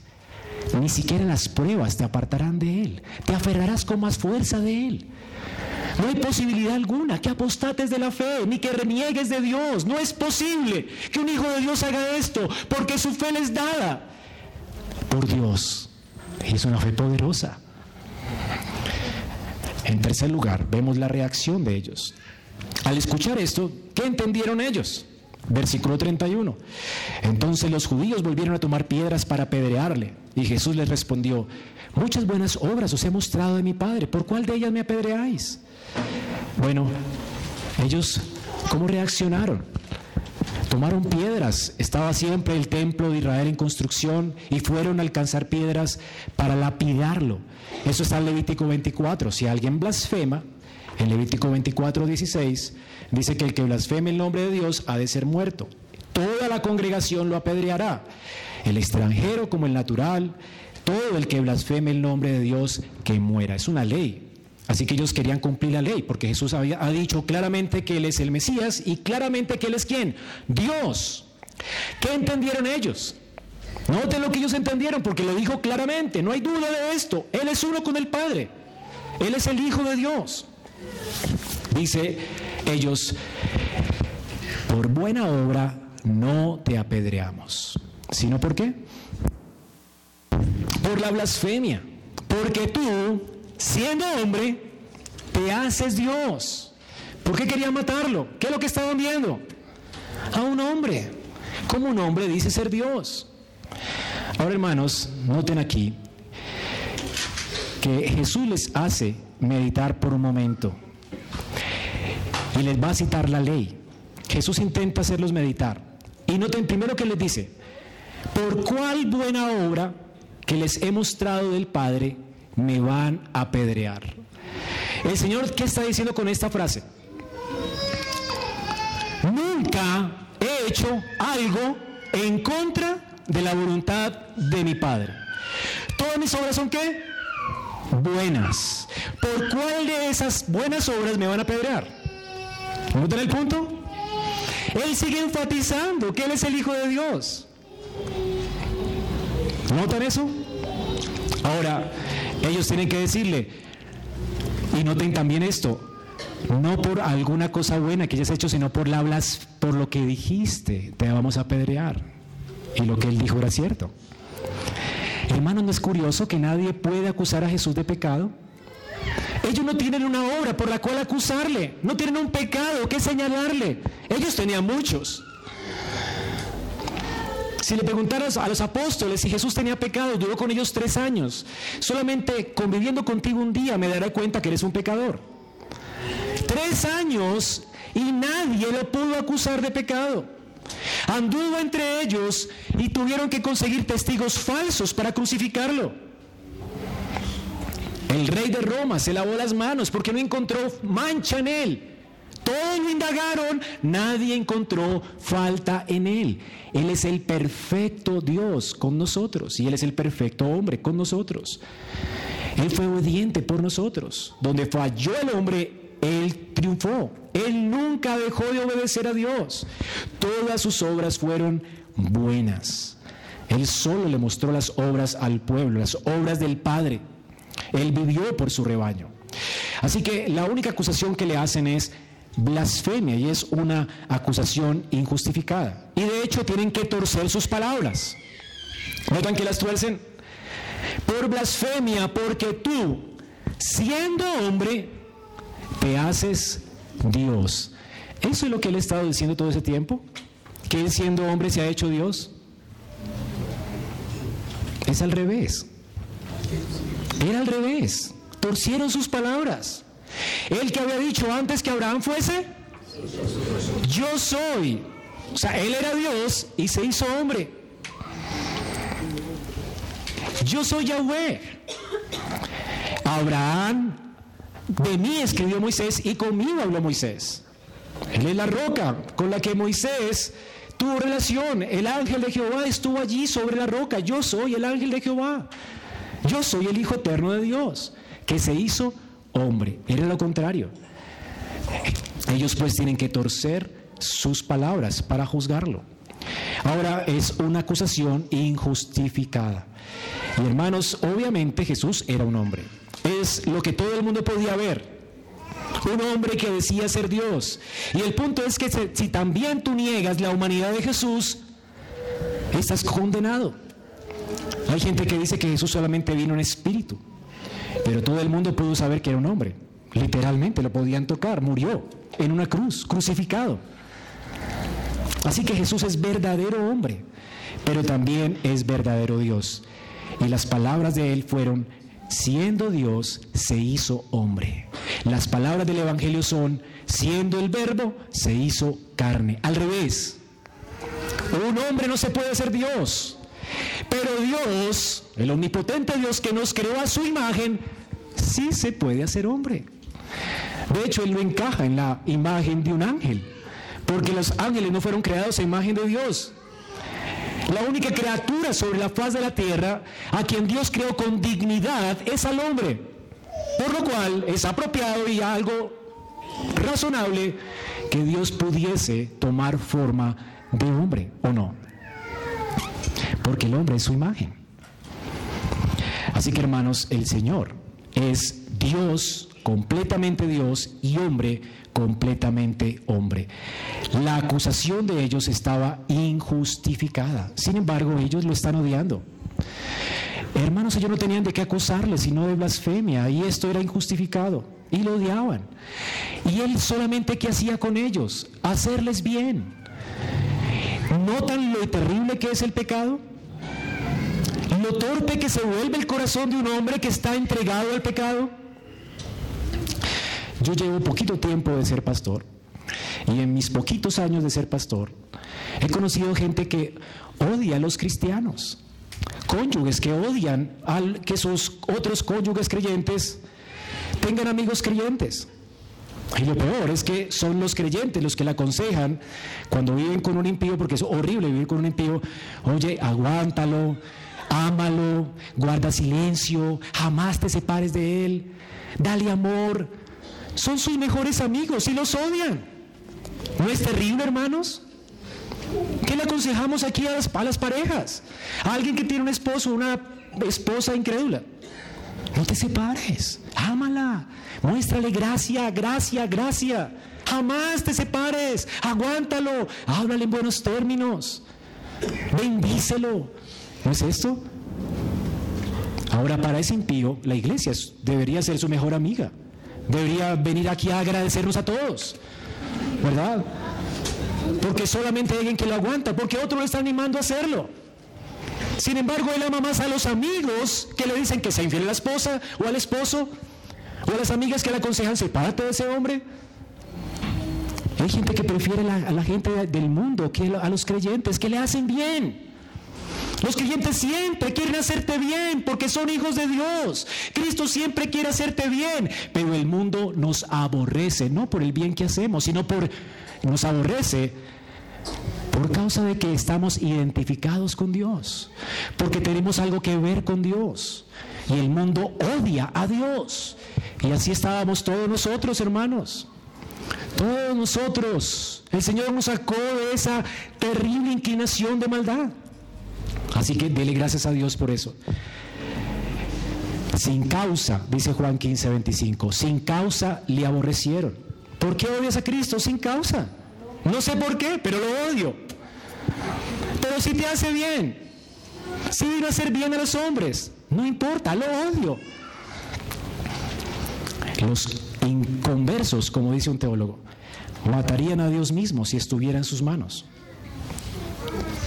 ni siquiera las pruebas te apartarán de Él, te aferrarás con más fuerza de Él. No hay posibilidad alguna que apostates de la fe, ni que reniegues de Dios. No es posible que un hijo de Dios haga esto, porque su fe les dada por Dios. Es una fe poderosa. En tercer lugar, vemos la reacción de ellos. Al escuchar esto, ¿qué entendieron ellos? Versículo 31. Entonces los judíos volvieron a tomar piedras para apedrearle. Y Jesús les respondió, muchas buenas obras os he mostrado de mi Padre, ¿por cuál de ellas me apedreáis? Bueno, ellos, ¿cómo reaccionaron? Tomaron piedras, estaba siempre el templo de Israel en construcción y fueron a alcanzar piedras para lapidarlo. Eso está en Levítico 24. Si alguien blasfema, en Levítico 24, 16, dice que el que blasfeme el nombre de Dios ha de ser muerto. Toda la congregación lo apedreará, el extranjero como el natural, todo el que blasfeme el nombre de Dios que muera. Es una ley. Así que ellos querían cumplir la ley, porque Jesús había, ha dicho claramente que Él es el Mesías y claramente que Él es quién? Dios. ¿Qué entendieron ellos? Noten lo que ellos entendieron, porque lo dijo claramente, no hay duda de esto. Él es uno con el Padre. Él es el Hijo de Dios. Dice ellos, por buena obra no te apedreamos. ¿Sino por qué? Por la blasfemia. Porque tú siendo hombre, te haces Dios. ¿Por qué querían matarlo? ¿Qué es lo que estaban viendo? A un hombre. ¿Cómo un hombre dice ser Dios? Ahora, hermanos, noten aquí que Jesús les hace meditar por un momento y les va a citar la ley. Jesús intenta hacerlos meditar. Y noten primero que les dice, por cuál buena obra que les he mostrado del Padre me van a apedrear. El Señor, ¿qué está diciendo con esta frase? Nunca he hecho algo en contra de la voluntad de mi Padre. Todas mis obras son qué? Buenas. ¿Por cuál de esas buenas obras me van a apedrear? ¿Notan el punto? Él sigue enfatizando que Él es el Hijo de Dios. ¿Notan eso? Ahora, ellos tienen que decirle, y noten también esto, no por alguna cosa buena que hayas hecho, sino por, la por lo que dijiste, te vamos a apedrear. Y lo que él dijo era cierto. Hermano, ¿no es curioso que nadie puede acusar a Jesús de pecado? Ellos no tienen una obra por la cual acusarle, no tienen un pecado que señalarle. Ellos tenían muchos. Si le preguntaras a los apóstoles si Jesús tenía pecado, duró con ellos tres años. Solamente conviviendo contigo un día me daré cuenta que eres un pecador. Tres años y nadie lo pudo acusar de pecado. Anduvo entre ellos y tuvieron que conseguir testigos falsos para crucificarlo. El rey de Roma se lavó las manos porque no encontró mancha en él. Todos lo indagaron, nadie encontró falta en él. Él es el perfecto Dios con nosotros y Él es el perfecto hombre con nosotros. Él fue obediente por nosotros. Donde falló el hombre, Él triunfó. Él nunca dejó de obedecer a Dios. Todas sus obras fueron buenas. Él solo le mostró las obras al pueblo, las obras del Padre. Él vivió por su rebaño. Así que la única acusación que le hacen es blasfemia y es una acusación injustificada. Y de hecho tienen que torcer sus palabras. ¿Notan que las tuercen? Por blasfemia, porque tú, siendo hombre, te haces Dios. ¿Eso es lo que él ha estado diciendo todo ese tiempo? ¿Que él siendo hombre se ha hecho Dios? Es al revés. Era al revés. Torcieron sus palabras. El que había dicho antes que Abraham fuese, yo soy. O sea, él era Dios y se hizo hombre. Yo soy Yahweh. Abraham, de mí escribió Moisés y conmigo habló Moisés. Él es la roca con la que Moisés tuvo relación. El ángel de Jehová estuvo allí sobre la roca. Yo soy el ángel de Jehová. Yo soy el Hijo eterno de Dios, que se hizo hombre. Era lo contrario. Ellos pues tienen que torcer sus palabras para juzgarlo. Ahora es una acusación injustificada. Y hermanos, obviamente Jesús era un hombre. Es lo que todo el mundo podía ver. Un hombre que decía ser Dios. Y el punto es que si también tú niegas la humanidad de Jesús, estás condenado. Hay gente que dice que Jesús solamente vino en espíritu, pero todo el mundo pudo saber que era un hombre. Literalmente lo podían tocar, murió en una cruz, crucificado. Así que Jesús es verdadero hombre, pero también es verdadero Dios. Y las palabras de él fueron, siendo Dios, se hizo hombre. Las palabras del Evangelio son, siendo el verbo, se hizo carne. Al revés, un hombre no se puede ser Dios. Pero Dios, el omnipotente Dios que nos creó a su imagen, sí se puede hacer hombre. De hecho, Él lo encaja en la imagen de un ángel, porque los ángeles no fueron creados a imagen de Dios. La única criatura sobre la faz de la tierra a quien Dios creó con dignidad es al hombre. Por lo cual es apropiado y algo razonable que Dios pudiese tomar forma de hombre, ¿o no? porque el hombre es su imagen. Así que hermanos, el Señor es Dios, completamente Dios, y hombre, completamente hombre. La acusación de ellos estaba injustificada. Sin embargo, ellos lo están odiando. Hermanos, ellos no tenían de qué acusarle, sino de blasfemia, y esto era injustificado, y lo odiaban. Y él solamente qué hacía con ellos? Hacerles bien. ¿Notan lo terrible que es el pecado? lo torpe que se vuelve el corazón de un hombre que está entregado al pecado. Yo llevo poquito tiempo de ser pastor y en mis poquitos años de ser pastor he conocido gente que odia a los cristianos, cónyuges que odian al que sus otros cónyuges creyentes tengan amigos creyentes. Y lo peor es que son los creyentes los que le aconsejan cuando viven con un impío, porque es horrible vivir con un impío, oye, aguántalo, ámalo, guarda silencio, jamás te separes de él, dale amor. Son sus mejores amigos y los odian. ¿No es terrible, hermanos? ¿Qué le aconsejamos aquí a las, parejas? A alguien que tiene un esposo, una esposa incrédula. No te separes, ámala, muéstrale gracia, gracia, gracia. Jamás te separes, aguántalo, háblale en buenos términos, bendícelo, ¿No es esto? Ahora, para ese impío, la iglesia debería ser su mejor amiga. Debería venir aquí a agradecernos a todos. ¿Verdad? Porque solamente hay alguien que lo aguanta, porque otro lo está animando a hacerlo. Sin embargo, él ama más a los amigos que le dicen que sea infiel a la esposa o al esposo, o a las amigas que le aconsejan, sepárate de ese hombre. Hay gente que prefiere a la gente del mundo que a los creyentes, que le hacen bien. Los creyentes siempre quieren hacerte bien porque son hijos de Dios. Cristo siempre quiere hacerte bien, pero el mundo nos aborrece, no por el bien que hacemos, sino por nos aborrece por causa de que estamos identificados con Dios, porque tenemos algo que ver con Dios. Y el mundo odia a Dios. Y así estábamos todos nosotros, hermanos. Todos nosotros. El Señor nos sacó de esa terrible inclinación de maldad. Así que dele gracias a Dios por eso. Sin causa, dice Juan 15, 25, sin causa le aborrecieron. ¿Por qué odias a Cristo? Sin causa. No sé por qué, pero lo odio. Pero si te hace bien, si vino a hacer bien a los hombres, no importa, lo odio. Los inconversos, como dice un teólogo, matarían a Dios mismo si estuviera en sus manos.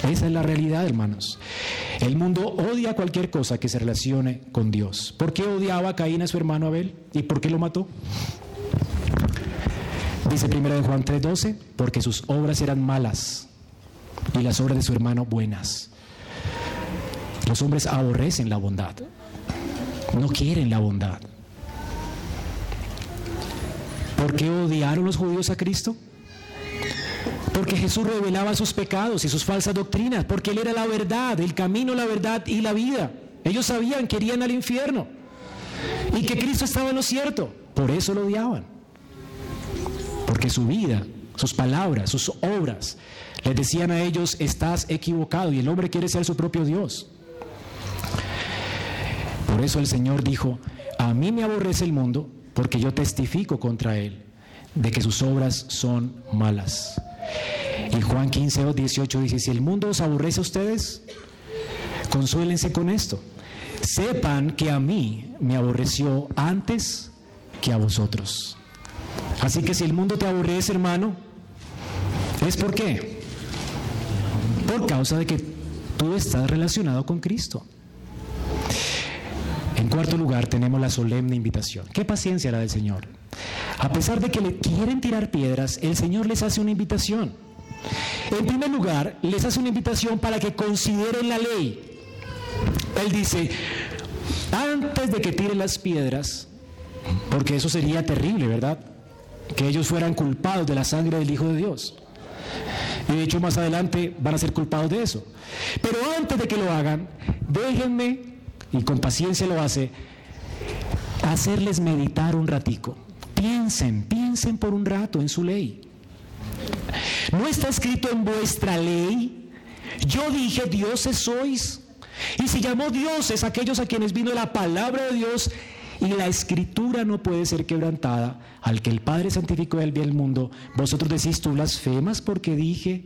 Esa es la realidad, hermanos. El mundo odia cualquier cosa que se relacione con Dios. ¿Por qué odiaba a Caín a su hermano Abel? ¿Y por qué lo mató? Dice 1 Juan 3:12, porque sus obras eran malas y las obras de su hermano buenas. Los hombres aborrecen la bondad, no quieren la bondad. ¿Por qué odiaron los judíos a Cristo? Porque Jesús revelaba sus pecados y sus falsas doctrinas, porque Él era la verdad, el camino, la verdad y la vida. Ellos sabían que irían al infierno y que Cristo estaba en lo cierto, por eso lo odiaban. Porque su vida, sus palabras, sus obras, les decían a ellos, estás equivocado y el hombre quiere ser su propio Dios. Por eso el Señor dijo, a mí me aborrece el mundo porque yo testifico contra él de que sus obras son malas. Y Juan 15, 18 dice, si el mundo os aborrece a ustedes, consuélense con esto. Sepan que a mí me aborreció antes que a vosotros. Así que si el mundo te aborrece, hermano, ¿es por qué? Por causa de que tú estás relacionado con Cristo. En cuarto lugar, tenemos la solemne invitación. Qué paciencia la del Señor. A pesar de que le quieren tirar piedras, el Señor les hace una invitación. En primer lugar, les hace una invitación para que consideren la ley. Él dice, antes de que tiren las piedras, porque eso sería terrible, ¿verdad? Que ellos fueran culpados de la sangre del Hijo de Dios. Y de hecho más adelante van a ser culpados de eso. Pero antes de que lo hagan, déjenme y con paciencia lo hace, hacerles meditar un ratico. Piensen, piensen por un rato en su ley. ¿No está escrito en vuestra ley? Yo dije, dioses sois. Y si llamó dioses aquellos a quienes vino la palabra de Dios y la escritura no puede ser quebrantada, al que el Padre santificó del bien mundo, vosotros decís, tú blasfemas porque dije,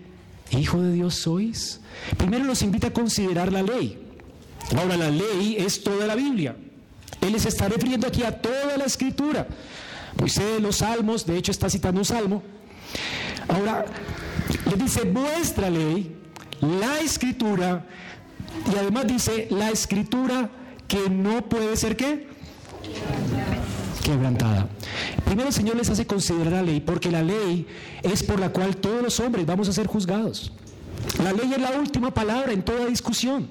hijo de Dios sois. Primero nos invita a considerar la ley. Ahora, la ley es toda la Biblia. Él les está refiriendo aquí a toda la escritura. Moisés, los salmos, de hecho está citando un salmo. Ahora, le dice vuestra ley, la escritura, y además dice la escritura que no puede ser qué? Quebrantada. Primero el Señor les hace considerar la ley, porque la ley es por la cual todos los hombres vamos a ser juzgados. La ley es la última palabra en toda discusión.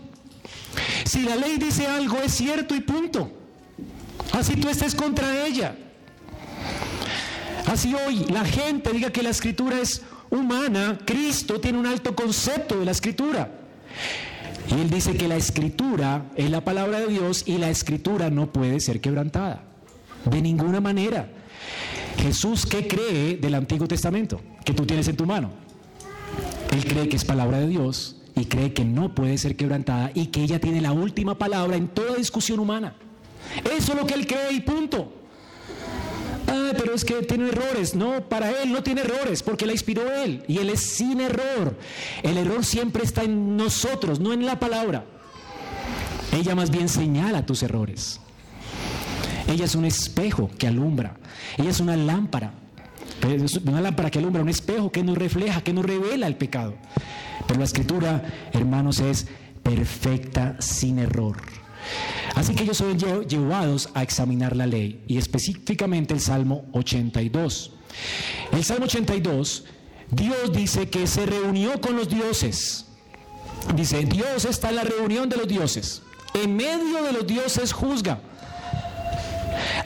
Si la ley dice algo es cierto y punto. Así tú estés contra ella. Así hoy la gente diga que la escritura es humana, Cristo tiene un alto concepto de la escritura. Y él dice que la escritura es la palabra de Dios y la escritura no puede ser quebrantada. De ninguna manera. Jesús, ¿qué cree del Antiguo Testamento que tú tienes en tu mano? Él cree que es palabra de Dios y cree que no puede ser quebrantada y que ella tiene la última palabra en toda discusión humana. Eso es lo que él cree y punto. Ah, pero es que tiene errores. No, para él no tiene errores porque la inspiró él y él es sin error. El error siempre está en nosotros, no en la palabra. Ella más bien señala tus errores. Ella es un espejo que alumbra. Ella es una lámpara. Una lámpara que alumbra, un espejo que nos refleja, que nos revela el pecado. Pero la escritura, hermanos, es perfecta sin error. Así que ellos son llevados a examinar la ley y específicamente el Salmo 82. El Salmo 82, Dios dice que se reunió con los dioses. Dice, Dios está en la reunión de los dioses. En medio de los dioses juzga.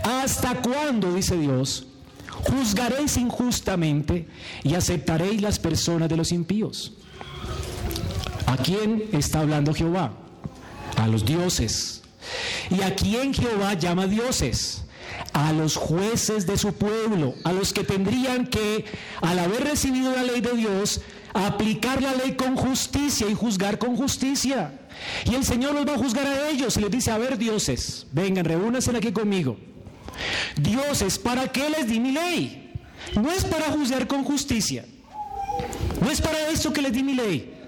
¿Hasta cuándo, dice Dios, juzgaréis injustamente y aceptaréis las personas de los impíos? ¿A quién está hablando Jehová? A los dioses. ¿Y a quién Jehová llama dioses? A los jueces de su pueblo, a los que tendrían que, al haber recibido la ley de Dios, aplicar la ley con justicia y juzgar con justicia. Y el Señor los va a juzgar a ellos y les dice, a ver dioses, vengan, reúnanse aquí conmigo. Dioses, ¿para qué les di mi ley? No es para juzgar con justicia. No es para eso que les di mi ley.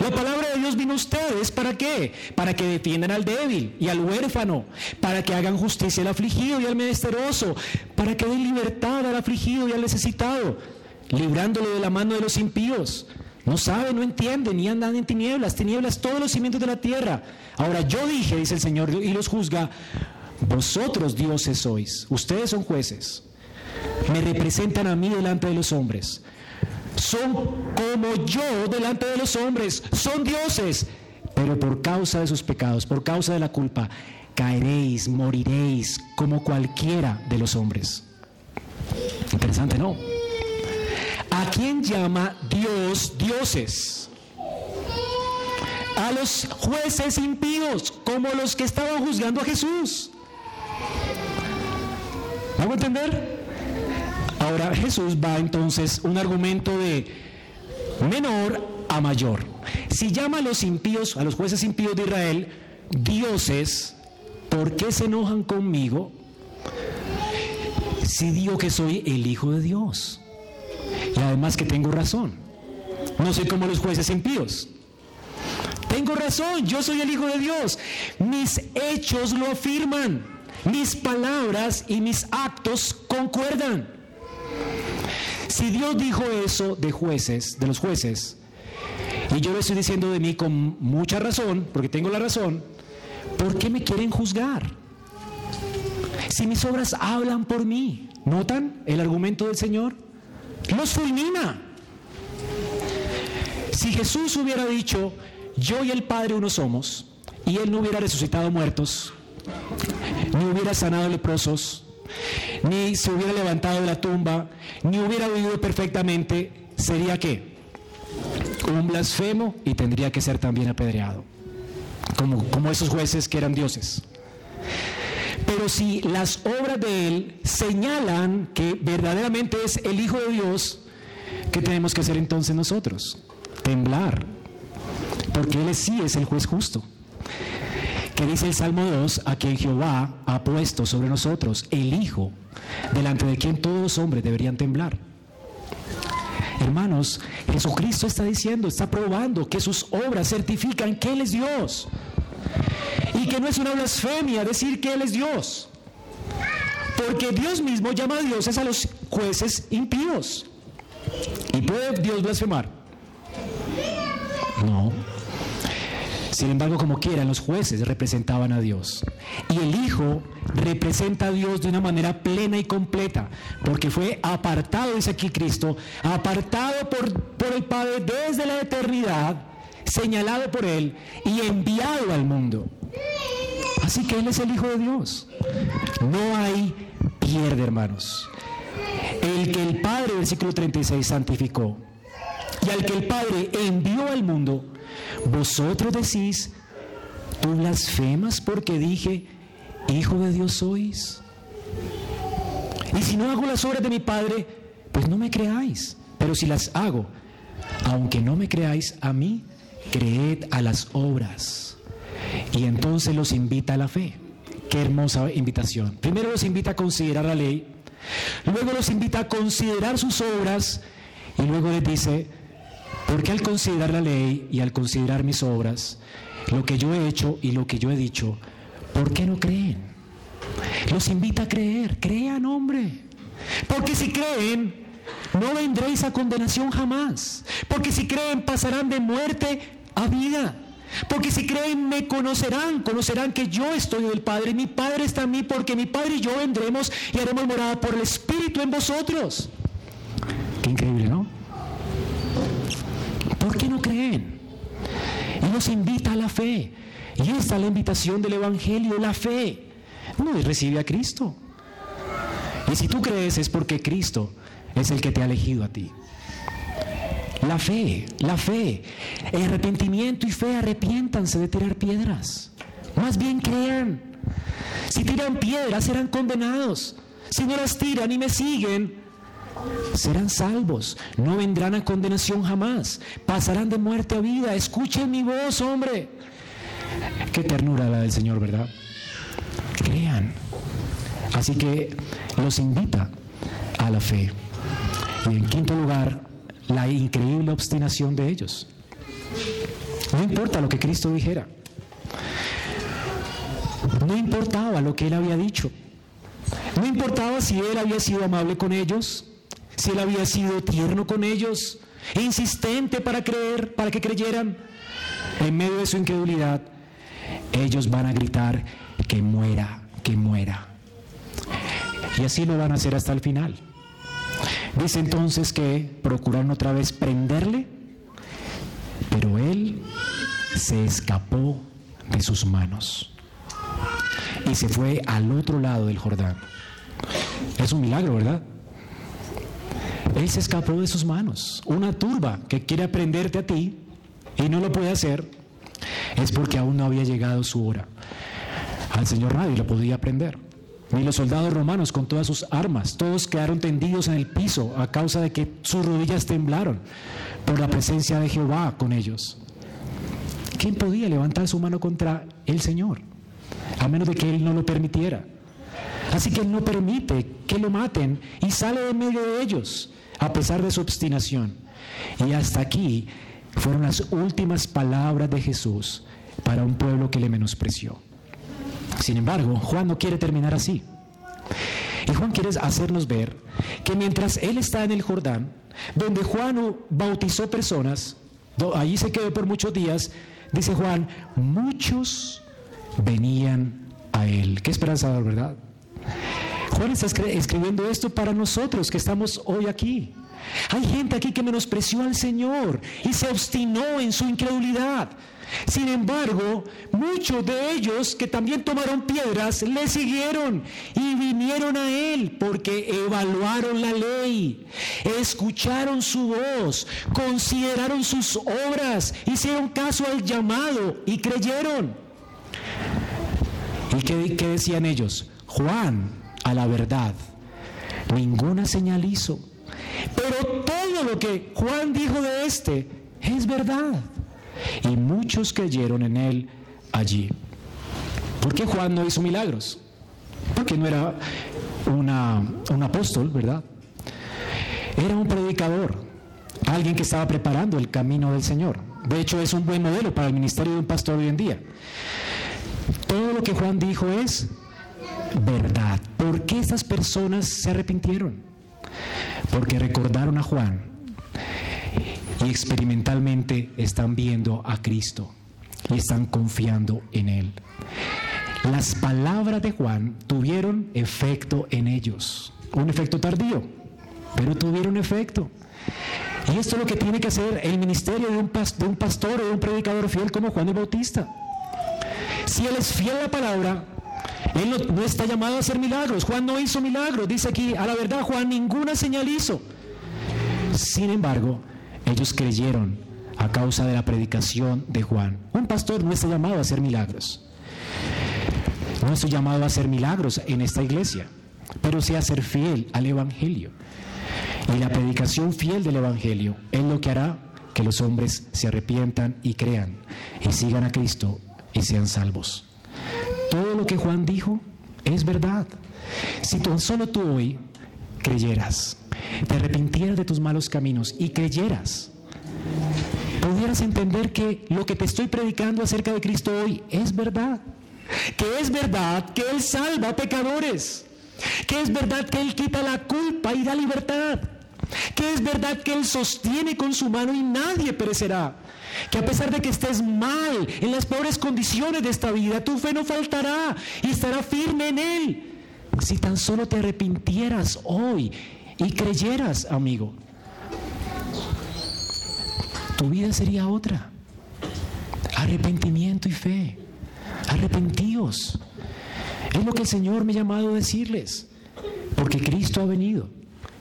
La palabra de Dios vino a ustedes, ¿para qué? Para que defiendan al débil y al huérfano, para que hagan justicia al afligido y al menesteroso, para que den libertad al afligido y al necesitado, librándolo de la mano de los impíos, No saben, no entienden, ni andan en tinieblas, tinieblas todos los cimientos de la tierra. Ahora yo dije, dice el Señor, y los juzga, vosotros dioses sois, ustedes son jueces, me representan a mí delante de los hombres. Son como yo delante de los hombres, son dioses, pero por causa de sus pecados, por causa de la culpa, caeréis, moriréis como cualquiera de los hombres. Interesante, ¿no? ¿A quién llama Dios dioses? A los jueces impíos, como los que estaban juzgando a Jesús. ¿Vamos a entender? Ahora Jesús va entonces un argumento de menor a mayor. Si llama a los impíos, a los jueces impíos de Israel, dioses, ¿por qué se enojan conmigo? Si digo que soy el Hijo de Dios. Y además que tengo razón. No soy como los jueces impíos. Tengo razón, yo soy el Hijo de Dios. Mis hechos lo afirman. Mis palabras y mis actos concuerdan. Si Dios dijo eso de jueces, de los jueces, y yo lo estoy diciendo de mí con mucha razón, porque tengo la razón, ¿por qué me quieren juzgar? Si mis obras hablan por mí, ¿notan el argumento del Señor? Los fulmina. Si Jesús hubiera dicho, yo y el Padre uno somos, y Él no hubiera resucitado muertos, ni hubiera sanado leprosos, ni se hubiera levantado de la tumba, ni hubiera vivido perfectamente, ¿sería qué? Un blasfemo y tendría que ser también apedreado, como, como esos jueces que eran dioses. Pero si las obras de Él señalan que verdaderamente es el Hijo de Dios, ¿qué tenemos que hacer entonces nosotros? Temblar, porque Él sí es el juez justo que dice el Salmo 2, a quien Jehová ha puesto sobre nosotros el Hijo, delante de quien todos los hombres deberían temblar. Hermanos, Jesucristo está diciendo, está probando que sus obras certifican que Él es Dios. Y que no es una blasfemia decir que Él es Dios. Porque Dios mismo llama a dioses a los jueces impíos. ¿Y puede Dios blasfemar? No. Sin embargo, como quieran, los jueces representaban a Dios. Y el Hijo representa a Dios de una manera plena y completa, porque fue apartado, dice aquí Cristo, apartado por, por el Padre desde la eternidad, señalado por Él y enviado al mundo. Así que Él es el Hijo de Dios. No hay pierde, hermanos. El que el Padre, versículo 36, santificó y al que el Padre envió al mundo, vosotros decís, tú blasfemas porque dije, Hijo de Dios sois. Y si no hago las obras de mi Padre, pues no me creáis. Pero si las hago, aunque no me creáis a mí, creed a las obras. Y entonces los invita a la fe. Qué hermosa invitación. Primero los invita a considerar la ley, luego los invita a considerar sus obras y luego les dice, porque al considerar la ley y al considerar mis obras, lo que yo he hecho y lo que yo he dicho, ¿por qué no creen? Los invita a creer, crean hombre. Porque si creen, no vendréis a condenación jamás. Porque si creen, pasarán de muerte a vida. Porque si creen, me conocerán, conocerán que yo estoy del Padre, mi Padre está en mí, porque mi Padre y yo vendremos y haremos morada por el Espíritu en vosotros. Qué increíble, ¿no? ¿Por qué no creen? Y nos invita a la fe. Y esta es la invitación del Evangelio, la fe. No es recibe a Cristo. Y si tú crees es porque Cristo es el que te ha elegido a ti. La fe, la fe, el arrepentimiento y fe, arrepiéntanse de tirar piedras. Más bien crean. Si tiran piedras serán condenados. Si no las tiran y me siguen, serán salvos, no vendrán a condenación jamás, pasarán de muerte a vida. Escuchen mi voz, hombre. Qué ternura la del Señor, ¿verdad? Crean. Así que los invita a la fe. Y en quinto lugar, la increíble obstinación de ellos. No importa lo que Cristo dijera. No importaba lo que Él había dicho. No importaba si Él había sido amable con ellos, si él había sido tierno con ellos, insistente para creer, para que creyeran, en medio de su incredulidad, ellos van a gritar que muera, que muera. Y así lo van a hacer hasta el final. Dice entonces que procuraron otra vez prenderle, pero él se escapó de sus manos y se fue al otro lado del Jordán. Es un milagro, ¿verdad? Él se escapó de sus manos. Una turba que quiere aprenderte a ti y no lo puede hacer es porque aún no había llegado su hora. Al Señor nadie lo podía aprender. Ni los soldados romanos con todas sus armas. Todos quedaron tendidos en el piso a causa de que sus rodillas temblaron por la presencia de Jehová con ellos. ¿Quién podía levantar su mano contra el Señor? A menos de que Él no lo permitiera. Así que Él no permite que lo maten y sale de medio de ellos, a pesar de su obstinación. Y hasta aquí fueron las últimas palabras de Jesús para un pueblo que le menospreció. Sin embargo, Juan no quiere terminar así. Y Juan quiere hacernos ver que mientras él está en el Jordán, donde Juan bautizó personas, allí se quedó por muchos días, dice Juan, muchos venían a él. Qué esperanzador, ¿verdad? Juan está escribiendo esto para nosotros que estamos hoy aquí. Hay gente aquí que menospreció al Señor y se obstinó en su incredulidad. Sin embargo, muchos de ellos que también tomaron piedras le siguieron y vinieron a él porque evaluaron la ley, escucharon su voz, consideraron sus obras, hicieron caso al llamado y creyeron. ¿Y qué, qué decían ellos? Juan, a la verdad, ninguna señal hizo. Pero todo lo que Juan dijo de este es verdad. Y muchos creyeron en él allí. ¿Por qué Juan no hizo milagros? Porque no era una, un apóstol, ¿verdad? Era un predicador, alguien que estaba preparando el camino del Señor. De hecho, es un buen modelo para el ministerio de un pastor hoy en día. Todo lo que Juan dijo es verdad. ¿Por qué estas personas se arrepintieron? Porque recordaron a Juan y experimentalmente están viendo a Cristo y están confiando en Él. Las palabras de Juan tuvieron efecto en ellos, un efecto tardío, pero tuvieron efecto. Y esto es lo que tiene que hacer el ministerio de un, pastor o de un predicador fiel como Juan el Bautista. Si él es fiel a la palabra, él no, está llamado a hacer milagros. Juan no hizo milagros. Dice aquí, a la verdad, Juan ninguna señal hizo. Sin embargo, ellos creyeron a causa de la predicación de Juan. Un pastor no está llamado a hacer milagros. No está llamado a hacer milagros en esta iglesia, pero sí a ser fiel al Evangelio. Y la predicación fiel del Evangelio es lo que hará que los hombres se arrepientan y crean y sigan a Cristo y sean salvos. Todo lo que Juan dijo es verdad. Si tan solo tú hoy creyeras te arrepintieras de tus malos caminos y creyeras, pudieras entender que lo que te estoy predicando acerca de Cristo hoy es verdad. Que es verdad que Él salva a pecadores. Que es verdad que Él quita la culpa y da libertad. Que es verdad que Él sostiene con su mano y nadie perecerá. Que a pesar de que estés mal, en las pobres condiciones de esta vida, tu fe no faltará y estará firme en Él. Si tan solo te arrepintieras hoy y creyeras, amigo, tu vida sería otra. Arrepentimiento y fe. Arrepentíos. Es lo que el Señor me ha llamado a decirles. Porque Cristo ha venido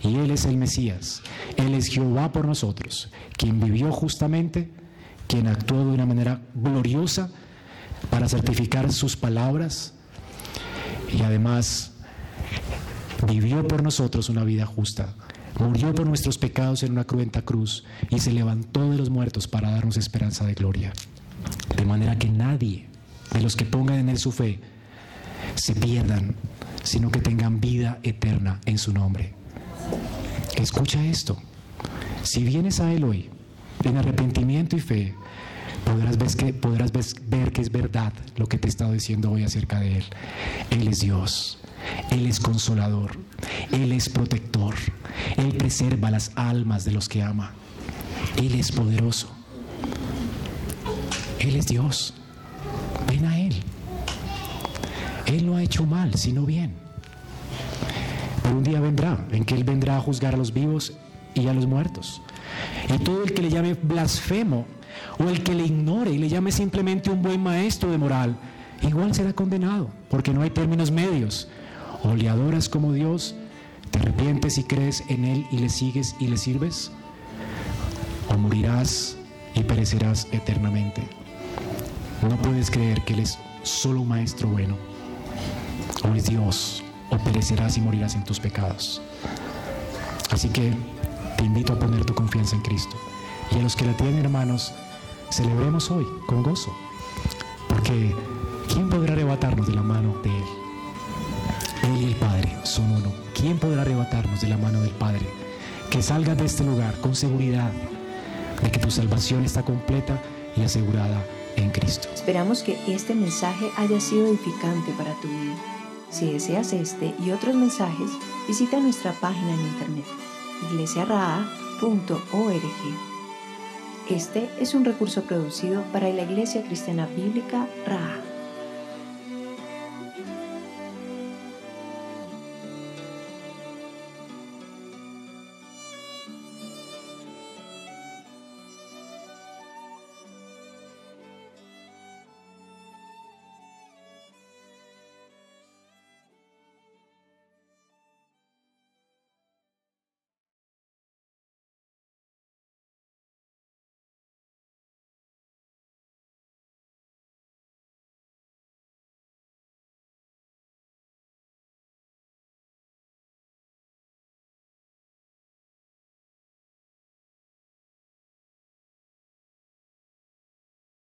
y Él es el Mesías. Él es Jehová por nosotros, quien vivió justamente, quien actuó de una manera gloriosa para certificar sus palabras y además vivió por nosotros una vida justa, murió por nuestros pecados en una cruenta cruz y se levantó de los muertos para darnos esperanza de gloria. De manera que nadie de los que pongan en él su fe se pierdan, sino que tengan vida eterna en su nombre. Escucha esto. Si vienes a él hoy en arrepentimiento y fe, podrás ver, que, es verdad lo que te he estado diciendo hoy acerca de él. Él es Dios. Él es consolador, Él es protector, Él preserva las almas de los que ama. Él es poderoso. Él es Dios. Ven a Él. Él no ha hecho mal, sino bien. Pero un día vendrá en que Él vendrá a juzgar a los vivos y a los muertos. Y todo el que le llame blasfemo o el que le ignore y le llame simplemente un buen maestro de moral, igual será condenado, porque no hay términos medios. O le adoras como Dios, te arrepientes y crees en Él y le sigues y le sirves, o morirás y perecerás eternamente. No puedes creer que Él es solo un maestro bueno, o es Dios, o perecerás y morirás en tus pecados. Así que te invito a poner tu confianza en Cristo. Y a los que la tienen, hermanos, celebremos hoy con gozo. Porque ¿quién podrá arrebatarnos de la mano de Él? Él y el Padre son uno. ¿Quién podrá arrebatarnos de la mano del Padre? Que salgas de este lugar con seguridad de que tu salvación está completa y asegurada en Cristo. Esperamos que este mensaje haya sido edificante para tu vida. Si deseas este y otros mensajes, visita nuestra página en internet iglesiaraa.org. Este es un recurso producido para la Iglesia Cristiana Bíblica Raha.